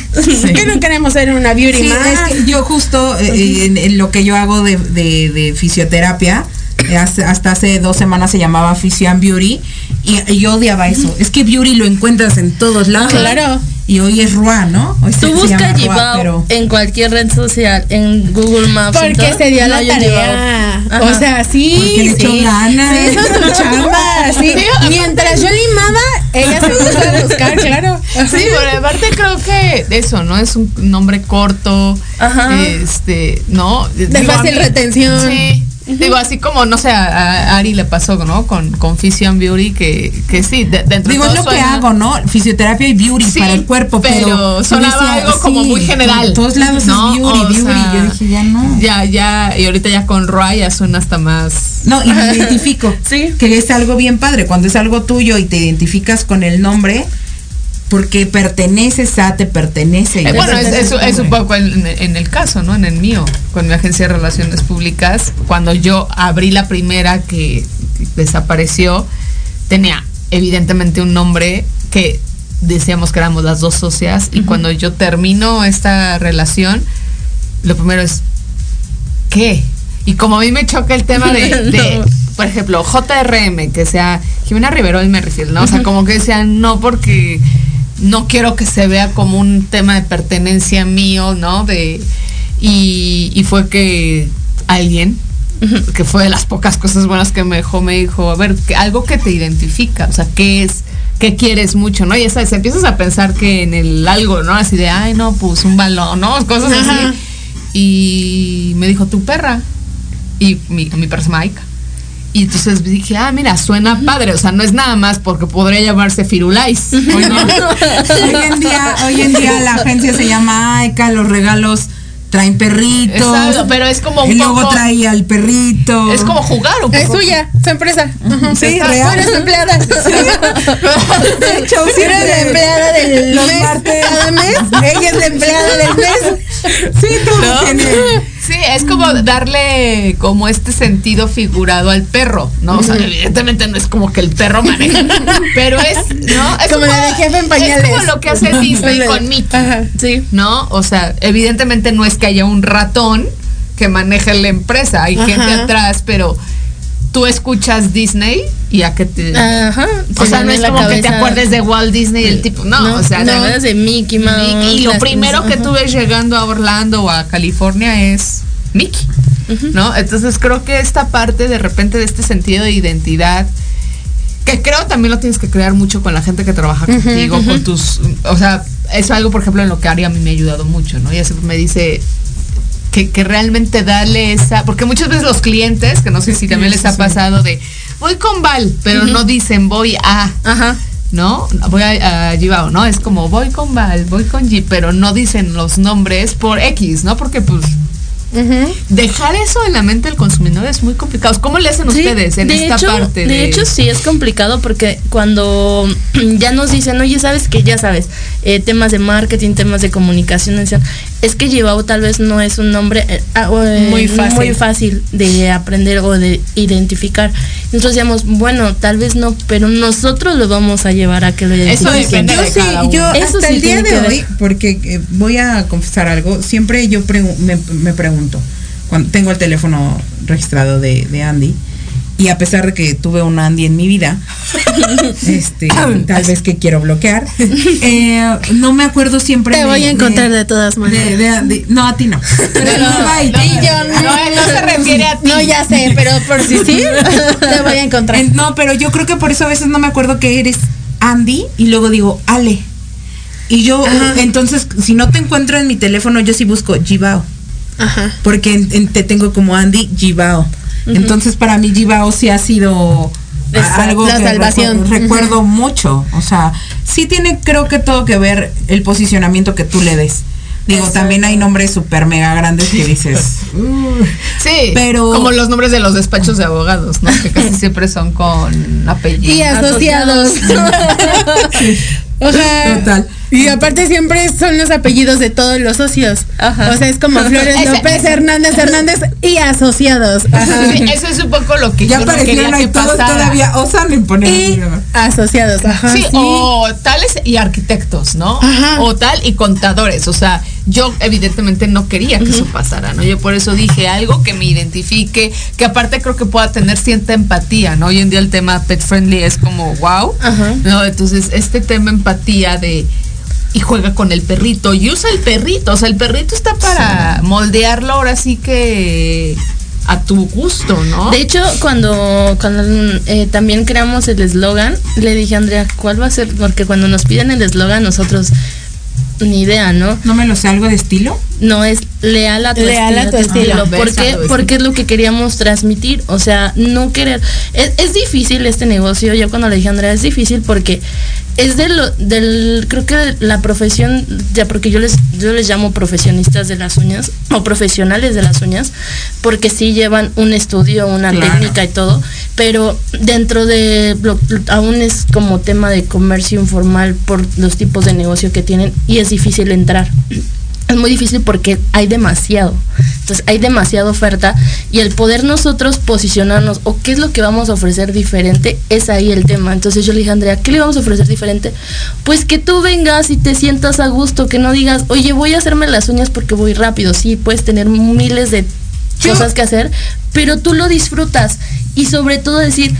¿qué no queremos ser una beauty Sí, más? es que yo justo eh, en, en lo que yo hago de, de- de fisioterapia, eh, hasta hace dos semanas se llamaba and Beauty y, y yo odiaba eso. Es que Beauty lo encuentras en todos lados. Claro. Y hoy es RUA, ¿no? Hoy Tú se buscas Gibao pero en cualquier red social, en Google Maps. Porque se dio no la tarea. O sea, sí. Porque le echó sí. ganas. Sí, eso es su chamba. Sí. Mientras yo limaba, ella se puso a buscar, claro. Sí, pero aparte creo que eso, ¿no? Es un nombre corto, Ajá. este, ¿no? De Digo, fácil mí- retención. Sí. Digo, así como, no sé, a a Ari le pasó, ¿no? Con, con Fission Beauty, que, que sí, de- dentro digo, de es lo que hago, ¿no? Fisioterapia y beauty Sí, para el cuerpo, pero, sonaba algo como muy general. En todos lados ¿no? es beauty, O beauty. sea, yo dije, ya no. Ya, ya, y ahorita ya con Roy ya suena hasta más. No, y me identifico. Sí. Que es algo bien padre. Cuando es algo tuyo y te identificas con el nombre, porque perteneces a, te pertenece. Eh, bueno, es, es- un poco en, en el caso, ¿no? En el mío, con mi agencia de relaciones públicas, cuando yo abrí la primera que desapareció, tenía evidentemente un nombre que decíamos que éramos las dos socias y cuando yo termino esta relación, lo primero es, ¿qué? Y como a mí me choca el tema de, de, No. por ejemplo, JRM, que sea Jimena Rivero y Merrifield, ¿no? O sea, como que sea no porque no quiero que se vea como un tema de pertenencia mío, ¿no? De y, y fue que alguien que fue de las pocas cosas buenas que me dejó, me dijo, a ver, que algo que te identifica, o sea, ¿qué es? ¿Qué quieres mucho, no? Y esa, empiezas a pensar que en el algo, ¿no? Así de, ay, no, pues un balón, ¿no? Cosas Ajá. así. Y me dijo, tu perra. Y mi, mi perra. Y entonces dije, ah, mira, suena padre. O sea, no es nada más porque podría llamarse Firulais. hoy en día, hoy en día la agencia se llama Aika, los regalos traen perritos. Exacto, pero es como un y luego poco- trae al perrito. Es como jugar un poco. Es suya, su empresa. Ajá. Sí, Está- real. Bueno, es su empleada. De hecho, Si eres la empleada del los mes martes. cada mes, ella es la empleada del mes. Sí, todo ¿no? tiene. Sí, es como darle como este sentido figurado al perro, ¿no? O sea, evidentemente no es como que el perro maneja, pero es, ¿no? Es Como la de jefe en pañales. Es como lo que hace Disney con Mickey, Ajá. sí, ¿no? O sea, evidentemente no es que haya un ratón que maneje la empresa, hay Ajá. gente atrás, pero tú escuchas Disney y a que te Ajá. o se sea, no es como que te acuerdes de Walt Disney el tipo, no, o sea, no. de Mickey Mouse. Y lo primero cosas, que tú ves llegando a Orlando o a California es Mickey, ¿no? Entonces creo que esta parte de repente de este sentido de identidad, que creo también lo tienes que crear mucho con la gente que trabaja contigo, con tus, o sea, es algo, por ejemplo, en lo que Ari a mí me ha ayudado mucho, ¿no? Ella siempre me dice que, que realmente darle esa, porque muchas veces los clientes, que no sé si también les ha pasado de, voy con Val, pero no dicen voy a, Ajá. ¿no? Voy a, a Gibao, ¿no? Es como voy con Val, voy con G, pero no dicen los nombres por X, ¿no? Porque pues dejar eso en la mente del consumidor es muy complicado. ¿Cómo le hacen Sí, ustedes en de esta hecho- parte? De hecho, sí es complicado porque cuando ya nos dicen, oye, sabes que ya sabes, eh, temas de marketing, temas de comunicación, es que Llevao tal vez no es un nombre eh, ah, eh, Muy fácil. muy fácil de aprender o de identificar. Nosotros decíamos, bueno, tal vez no, pero nosotros lo vamos a llevar a que lo identifiquen. yo sí, yo Eso hasta sí el día de hoy, porque eh, voy a confesar algo, siempre yo pregu- me, me pregunto, cuando tengo el teléfono registrado de, de Andy, y a pesar de que tuve un Andy en mi vida, este, tal vez que quiero bloquear, eh, no me acuerdo siempre. Te de- voy a encontrar de, de todas maneras. de- de- de- no, a ti no. Pero no, sí, yo no, no se refiere a ti. No, ya sé, pero por si sí, te voy a encontrar. En- no, pero yo creo que por eso a veces no me acuerdo que eres Andy y luego digo Ale. Y yo, entonces, si no te encuentro en mi teléfono, yo sí busco Gibao. Ajá. Porque en- en- te tengo como Andy Gibao. Entonces, para mí Gibao sí ha sido algo la que salvación. recuerdo, mucho. O sea, sí tiene, creo que todo que ver el posicionamiento que tú le des. Digo, también hay nombres súper mega grandes que dices. "Uh". Sí, Pero- como los nombres de los despachos de abogados, ¿no? Que casi siempre son con apellido. Y asociados. O sea, Total. Y aparte siempre son los apellidos de todos los socios. Ajá. O sea, es como Flores Ese- López, ese- Hernández Hernández y asociados. Ajá. Sí, eso es un poco lo que Ya yo no quería aparecieron ahí que todos pasara. todavía osan en poner. Y asociados, ajá. Sí, o tales y arquitectos, ¿no? Ajá. O tal y contadores. O sea, yo evidentemente no quería que eso pasara, ¿no? Yo por eso dije algo que me identifique, que aparte creo que pueda tener cierta empatía, ¿no? Hoy en día el tema pet friendly es como wow, Ajá. ¿no? Entonces, este tema empatía de y juega con el perrito y usa el perrito, o sea, el perrito está para moldearlo ahora sí que a tu gusto, ¿no? De hecho, cuando, cuando eh, también creamos el eslogan, le dije a Andrea, ¿cuál va a ser? Porque cuando nos piden el eslogan, nosotros ni idea, ¿no? No me lo sé, algo de estilo. No es leal a tu Leal a estilo. tu estilo. ¿Por Versa qué? tu estilo. Porque es lo que queríamos transmitir. O sea, no querer. Es, es difícil este negocio. Yo cuando le dije a Andrea, es difícil porque es de lo, del, creo que la profesión, ya porque yo les, yo les llamo profesionistas de las uñas o profesionales de las uñas, porque sí llevan un estudio, una Claro. técnica y todo, pero dentro de, lo- aún es como tema de comercio informal por los tipos de negocio que tienen y es difícil entrar. Es muy difícil porque hay demasiado. Entonces hay demasiada oferta y el poder nosotros posicionarnos o qué es lo que vamos a ofrecer diferente es ahí el tema. Entonces yo le dije a Andrea, ¿qué le vamos a ofrecer diferente? Pues que tú vengas y te sientas a gusto, que no digas, oye, voy a hacerme las uñas porque voy rápido. Sí, puedes tener miles de cosas que hacer, pero tú lo disfrutas y sobre todo decir,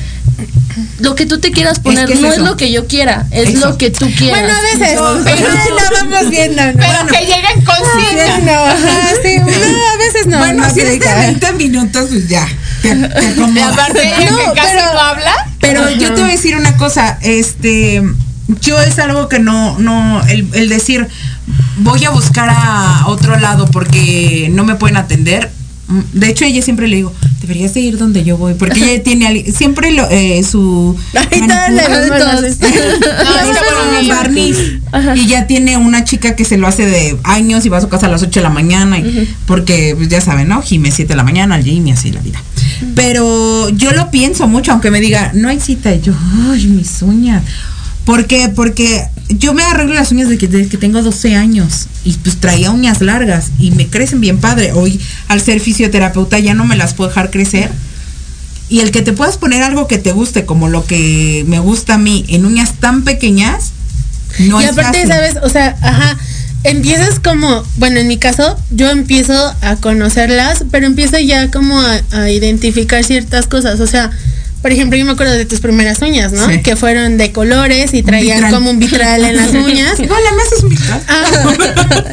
lo que tú te quieras poner que es no eso. es lo que yo quiera, es Eso. lo que tú quieras. Bueno, a veces. No, pero lo vamos viendo. ¿no? Pero que Sí, no, ajá, sí, no, a veces no. bueno, no si es de aplica. 20 minutos, pues ya. Te, te Y acomodas. aparte No, que casi pero- no habla. Pero yo te voy a decir una cosa, este, yo es algo que no, no, el, el decir voy a buscar a otro lado porque no me pueden atender. mm, De hecho, ella siempre le digo, deberías de ir donde yo voy, porque ella tiene siempre lo, eh, su barniz y ya tiene una chica que se lo hace de años y va a su casa a las 8 de la mañana y- porque pues, ya saben, ¿no? Jime 7 de la mañana, al gym y así la vida. Pero yo lo pienso mucho, aunque me diga, no hay cita, y yo, ay, mis uñas. ¿Por qué? Porque yo me arreglo las uñas desde que, desde que tengo 12 años y pues traía uñas largas y me crecen bien padre. Hoy al ser fisioterapeuta ya no me las puedo dejar crecer. Y el que te puedas poner algo que te guste, como lo que me gusta a mí, en uñas tan pequeñas, no y es aparte, fácil. ¿sabes? O sea, ajá, empiezas como, bueno, en mi caso, yo empiezo a conocerlas, pero empiezo ya como a, a identificar ciertas cosas. O sea, por ejemplo, yo me acuerdo de tus primeras uñas, ¿no? Sí. Que fueron de colores y traían vitral. como un vitral en las uñas. Hola, ¿me haces un vitral? Ah,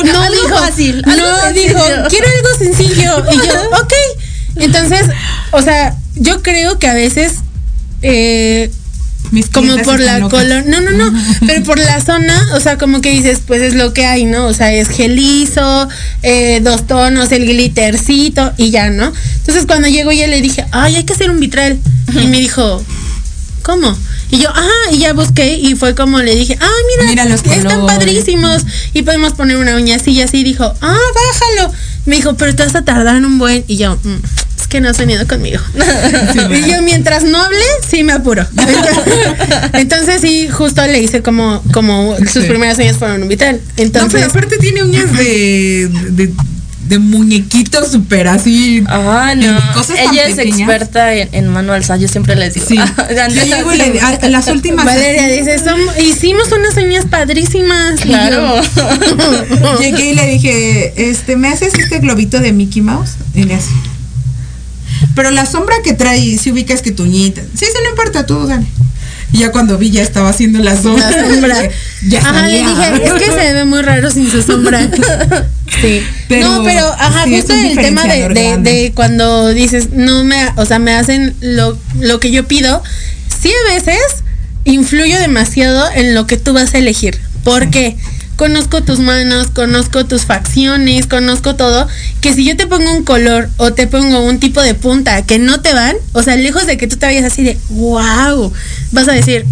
no Algo dijo, fácil, no dijo, quiero algo sencillo. Y yo, ok. Entonces, o sea, yo creo que a veces, eh, Mis como por la color, no, no, no, pero por la zona, o sea, como que dices, pues es lo que hay, ¿no? O sea, es gelizo, eh, dos tonos, el glittercito y ya, ¿no? Entonces cuando llego ya le dije, ay, hay que hacer un vitral. Y me dijo, ¿cómo? Y yo, ah, y ya busqué y fue como le dije, ah, mira, Mira los están colores. padrísimos y podemos poner una uña así y así. Dijo, ah, bájalo. Me dijo, pero te vas a tardar un buen. Y yo, "Mm, que no has venido conmigo. y yo, mientras no hable, sí me apuro. Entonces, sí, justo le hice como, como sus Sí. primeras uñas fueron un vital. No, pero Entonces, aparte tiene uñas de, de, de muñequito súper así. Ah, no. Cosas tan Ella es pequeñas. experta en, en manual, yo siempre les digo. Sí. Yo llego y le- a- a las últimas. Valeria dice, "Som- hicimos unas uñas padrísimas. Claro. Llegué y le dije, este, ¿me haces este globito de Mickey Mouse? Y le hace. Pero la sombra que trae, si ubicas que tu uñita. Sí, sí, no importa, tú dale. Y ya cuando vi, ya estaba haciendo la sombra. La sombra. ya Ajá, le dije, es que se ve muy raro sin su sombra. Sí. Pero, no, pero, ajá, sí, justo el tema de, de, de cuando dices, no me, o sea, me hacen lo, lo que yo pido, sí a veces influyo demasiado en lo que tú vas a elegir. Porque conozco tus manos, conozco tus facciones, conozco todo, que si yo te pongo un color o te pongo un tipo de punta que no te van, o sea, lejos de que tú te vayas así de, wow, vas a decir,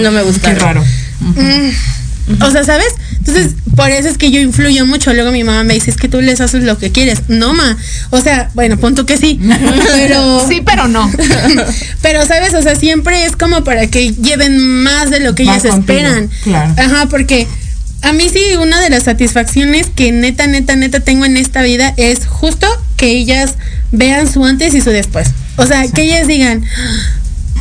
No me gusta. Qué raro. Mm. O sea, ¿sabes? Entonces, por eso es que yo influyo mucho. Luego mi mamá me dice, es que tú les haces lo que quieres. No, ma. O sea, bueno, punto que sí. Pero. Sí, pero no. pero, ¿sabes? O sea, siempre es como para que lleven más de lo que ellas contigo, esperan. claro. Ajá, porque a mí sí, una de las satisfacciones que neta, neta, neta tengo en esta vida es justo que ellas vean su antes y su después. O sea, que ellas digan, "Ah,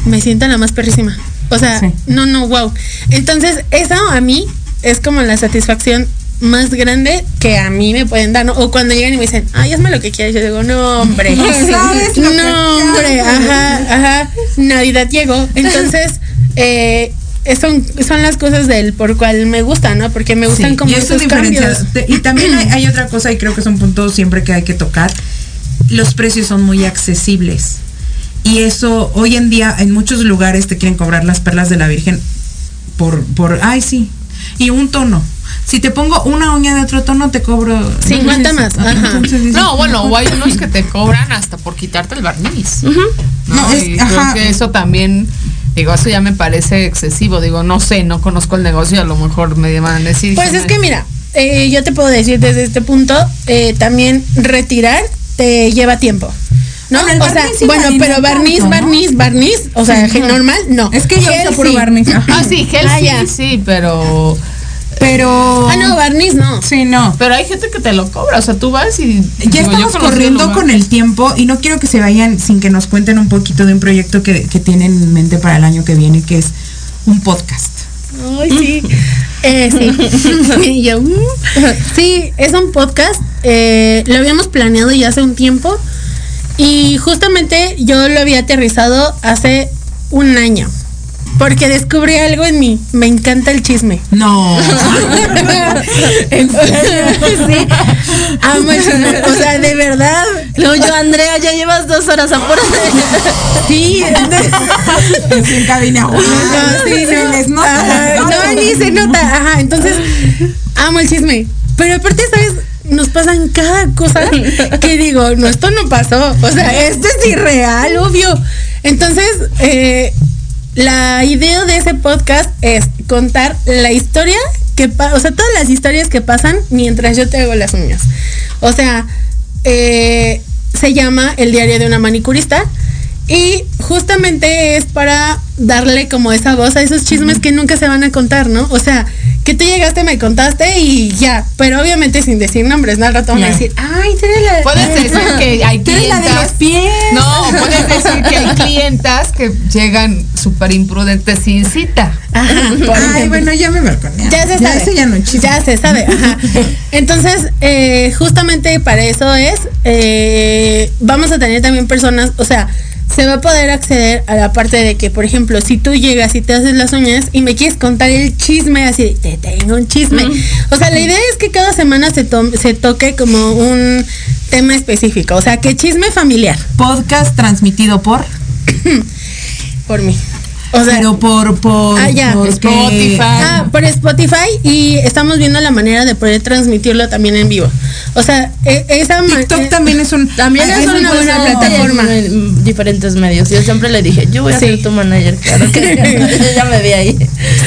me siento la más perrísima. O sea, Sí. no, no, wow. Entonces, eso a mí es como la satisfacción más grande que a mí me pueden dar, ¿no? O cuando llegan y me dicen, ay, hazme lo que quieras. Yo digo, no, hombre. ¿Sabes lo que no, hombre. Ajá, ajá. Navidad llegó. Entonces, eh, son, son las cosas del por cual me gustan, ¿no? Porque me gustan Sí, como y eso esos cambios. Y también hay, hay otra cosa, y creo que es un punto siempre que hay que tocar. Los precios son muy accesibles. Y eso, hoy en día, en muchos lugares te quieren cobrar las perlas de la Virgen por, por, ay, sí. Y un tono. Si te pongo una uña de otro tono, te cobro 50 más, ajá. Entonces dices, No, bueno, o hay unos que te cobran hasta por quitarte el barniz. ¿no? No, es- y ajá. creo que eso también, digo, eso ya me parece excesivo. Digo, no sé, no conozco el negocio, a lo mejor me van a decir. Pues es que mira, eh, yo te puedo decir desde este punto, eh, también retirar te lleva tiempo. ¿No? Bueno, el o sea, bueno, pero barniz, tanto, ¿no? barniz, barniz, o sea, normal, no. Es que yo uso puro sí. barniz. ajá. Ah, sí, gel Ah, sí, sí, pero. Pero. Ah, no, barniz no. Sí, no. Pero hay gente que te lo cobra, o sea, tú vas y. Ya digo, estamos corriendo con el tiempo y no quiero que se vayan sin que nos cuenten un poquito de un proyecto que, que tienen en mente para el año que viene, que es un podcast. Ay, sí. Eh, sí. Yo, mm. sí, es un podcast. eh, lo habíamos planeado ya hace un tiempo. Y justamente yo lo había aterrizado hace un año. Porque descubrí algo en mí. Me encanta el chisme. No. Entonces, sí, amo el chisme. O sea, de verdad. No, yo, Andrea, ya llevas dos horas, apúrate. Sí, Es en cabina. No, sí, Se no. les nota. No, ni se nota. Ajá, entonces, amo el chisme. Pero aparte, ¿sabes? Nos pasan cada cosa que digo, no, esto no pasó. O sea, esto es irreal, obvio. Entonces, eh, la idea de ese podcast es contar la historia que o sea, todas las historias que pasan mientras yo te hago las uñas. O sea, eh, se llama El diario de una manicurista. Y justamente es para darle como esa voz a esos chismes que nunca se van a contar, ¿no? O sea, que tú llegaste, me contaste y ya. Pero obviamente sin decir nombres, ¿no? Al rato van a decir, ay, tú eres la. Puedes decir que hay Tú eres la de los clientas. pies. No, puedes decir que hay clientas que llegan súper imprudentes sin cita. Ajá, Ay, bueno, ya me balconearon. Ya se sabe. ese ya no. Ya se sabe. Ajá. Entonces, eh, justamente para eso es, eh, vamos a tener también personas, o sea, se va a poder acceder a la parte de que, por ejemplo, si tú llegas y te haces las uñas y me quieres contar el chisme, así, de, te tengo un chisme. O sea, la idea es que cada semana se, to- se toque como un tema específico, o sea, que chisme familiar, Podcast transmitido por. por mí. O sea, pero por por Ah, ya. porque- Spotify. Ah, por Spotify y estamos viendo la manera de poder transmitirlo también en vivo. O sea, e- esa TikTok eh, también es un También es, es una una buena plataforma plataforma. en diferentes medios. Yo siempre le dije, yo voy a Sí. ser tu manager, claro que yo ya me vi ahí.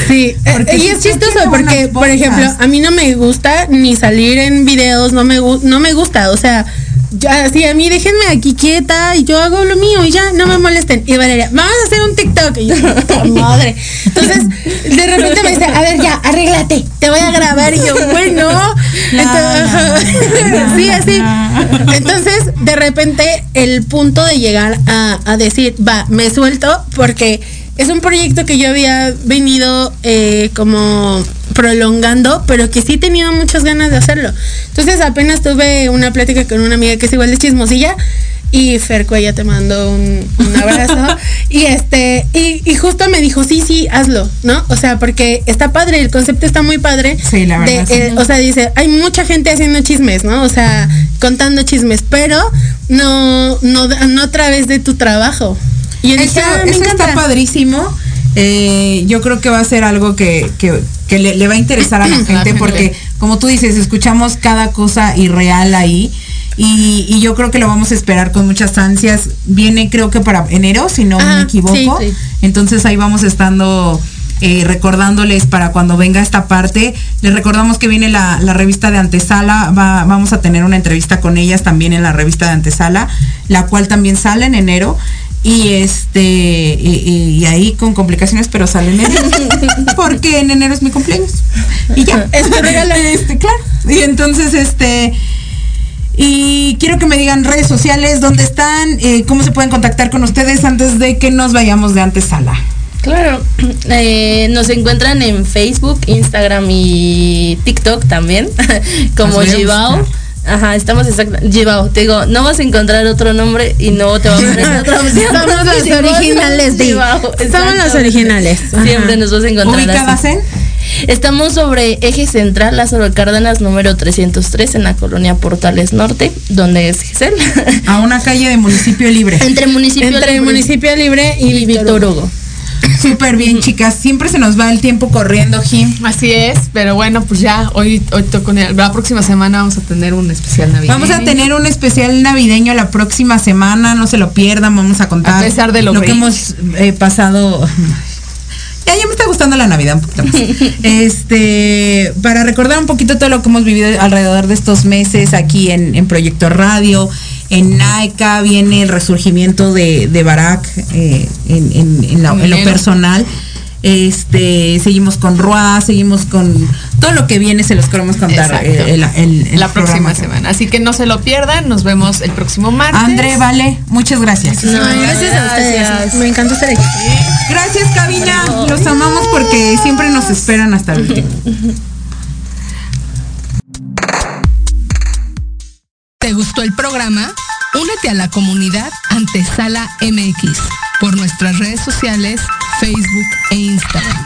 Sí, Porque eh, y sí es chistoso porque, por ejemplo, a mí no me gusta ni salir en videos, no me no me gusta, o sea, ya así a mí déjenme aquí quieta y yo hago lo mío y ya no me molesten. Y Valeria, vamos a hacer un TikTok. Y yo, "Puta madre. Entonces, de repente me dice, a ver, ya, arréglate, te voy a grabar. Y yo, bueno, Entonces, sí, así. Entonces, de repente, el punto de llegar a, a decir, va, me suelto porque es un proyecto que yo había venido eh, como prolongando, pero que sí he tenido muchas ganas de hacerlo. Entonces apenas tuve una plática con una amiga que es igual de chismosilla y Ferco ella te mando un, un abrazo y este y, y justo me dijo sí sí hazlo no o sea porque está padre el concepto está muy padre Sí, la de, verdad, sí. eh, o sea dice hay mucha gente haciendo chismes no o sea contando chismes pero no no no a través de tu trabajo y yo Eso, dije, "Ah, me eso encanta". está padrísimo. Eh, yo creo que va a ser algo que, que- que le, le va a interesar a la gente porque, como tú dices, escuchamos cada cosa irreal ahí. Y, y yo creo que lo vamos a esperar con muchas ansias. Viene creo que para enero, si no me equivoco. sí, sí. Entonces ahí vamos estando eh, recordándoles para cuando venga esta parte. Les recordamos que viene la, la revista de Antesala. Va, vamos a tener una entrevista con ellas también en la revista de Antesala, la cual también sale en enero. Y este, y, ahí con complicaciones, pero sale en enero. Porque en enero es mi cumpleaños. Y ya, es tu regalo. Este, claro. Y entonces, este. Y quiero que me digan redes sociales, dónde están, eh, cómo se pueden contactar con ustedes antes de que nos vayamos de antesala. Claro, eh, nos encuentran en Facebook, Instagram y TikTok también, como Gibao. Ajá, estamos exacto. Gibao, te digo, no vas a encontrar otro nombre y no te va a poner otra opción. Somos los Gibao, originales, Somos exacto. los originales. Ajá. Siempre nos vas a encontrar ¿Ubicadas en? Estamos sobre Eje Central, Lázaro Cárdenas, número 303, en la colonia Portales Norte, donde es Giselle. A una calle de municipio libre. Entre municipio Entre Libre municipio libre y, y Víctor Hugo. Súper bien, chicas. Siempre se nos va el tiempo corriendo, Jim. Así es, pero bueno, pues ya hoy, hoy toco la próxima semana vamos a tener un especial navideño. Vamos a tener un especial navideño la próxima semana, no se lo pierdan, vamos a contar A pesar de lo que hemos eh, pasado. Ya, ya me está gustando la Navidad un poquito más. Este, para recordar un poquito todo lo que hemos vivido alrededor de estos meses aquí en, en Proyecto Radio, en NAICA viene el resurgimiento de, de Barak eh, en, en- en la- En en lo personal. Este, seguimos con Roa, seguimos con todo lo que viene, se los queremos contar eh, el- el- el la próxima programa. semana. Así que no se lo pierdan, nos vemos el próximo martes. André, vale, muchas gracias. No, gracias a ustedes. Me encanta estar aquí. Gracias, cabina. Los amamos porque siempre nos esperan hasta el último. ¿Te gustó el programa? Únete a la comunidad Antesala MX por nuestras redes sociales, Facebook e Instagram.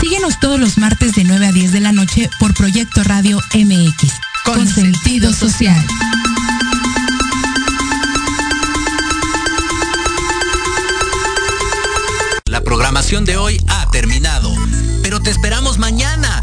Síguenos todos los martes de 9 a 10 de la noche por Proyecto Radio MX. Con sentido social. La programación de hoy ha terminado, pero te esperamos mañana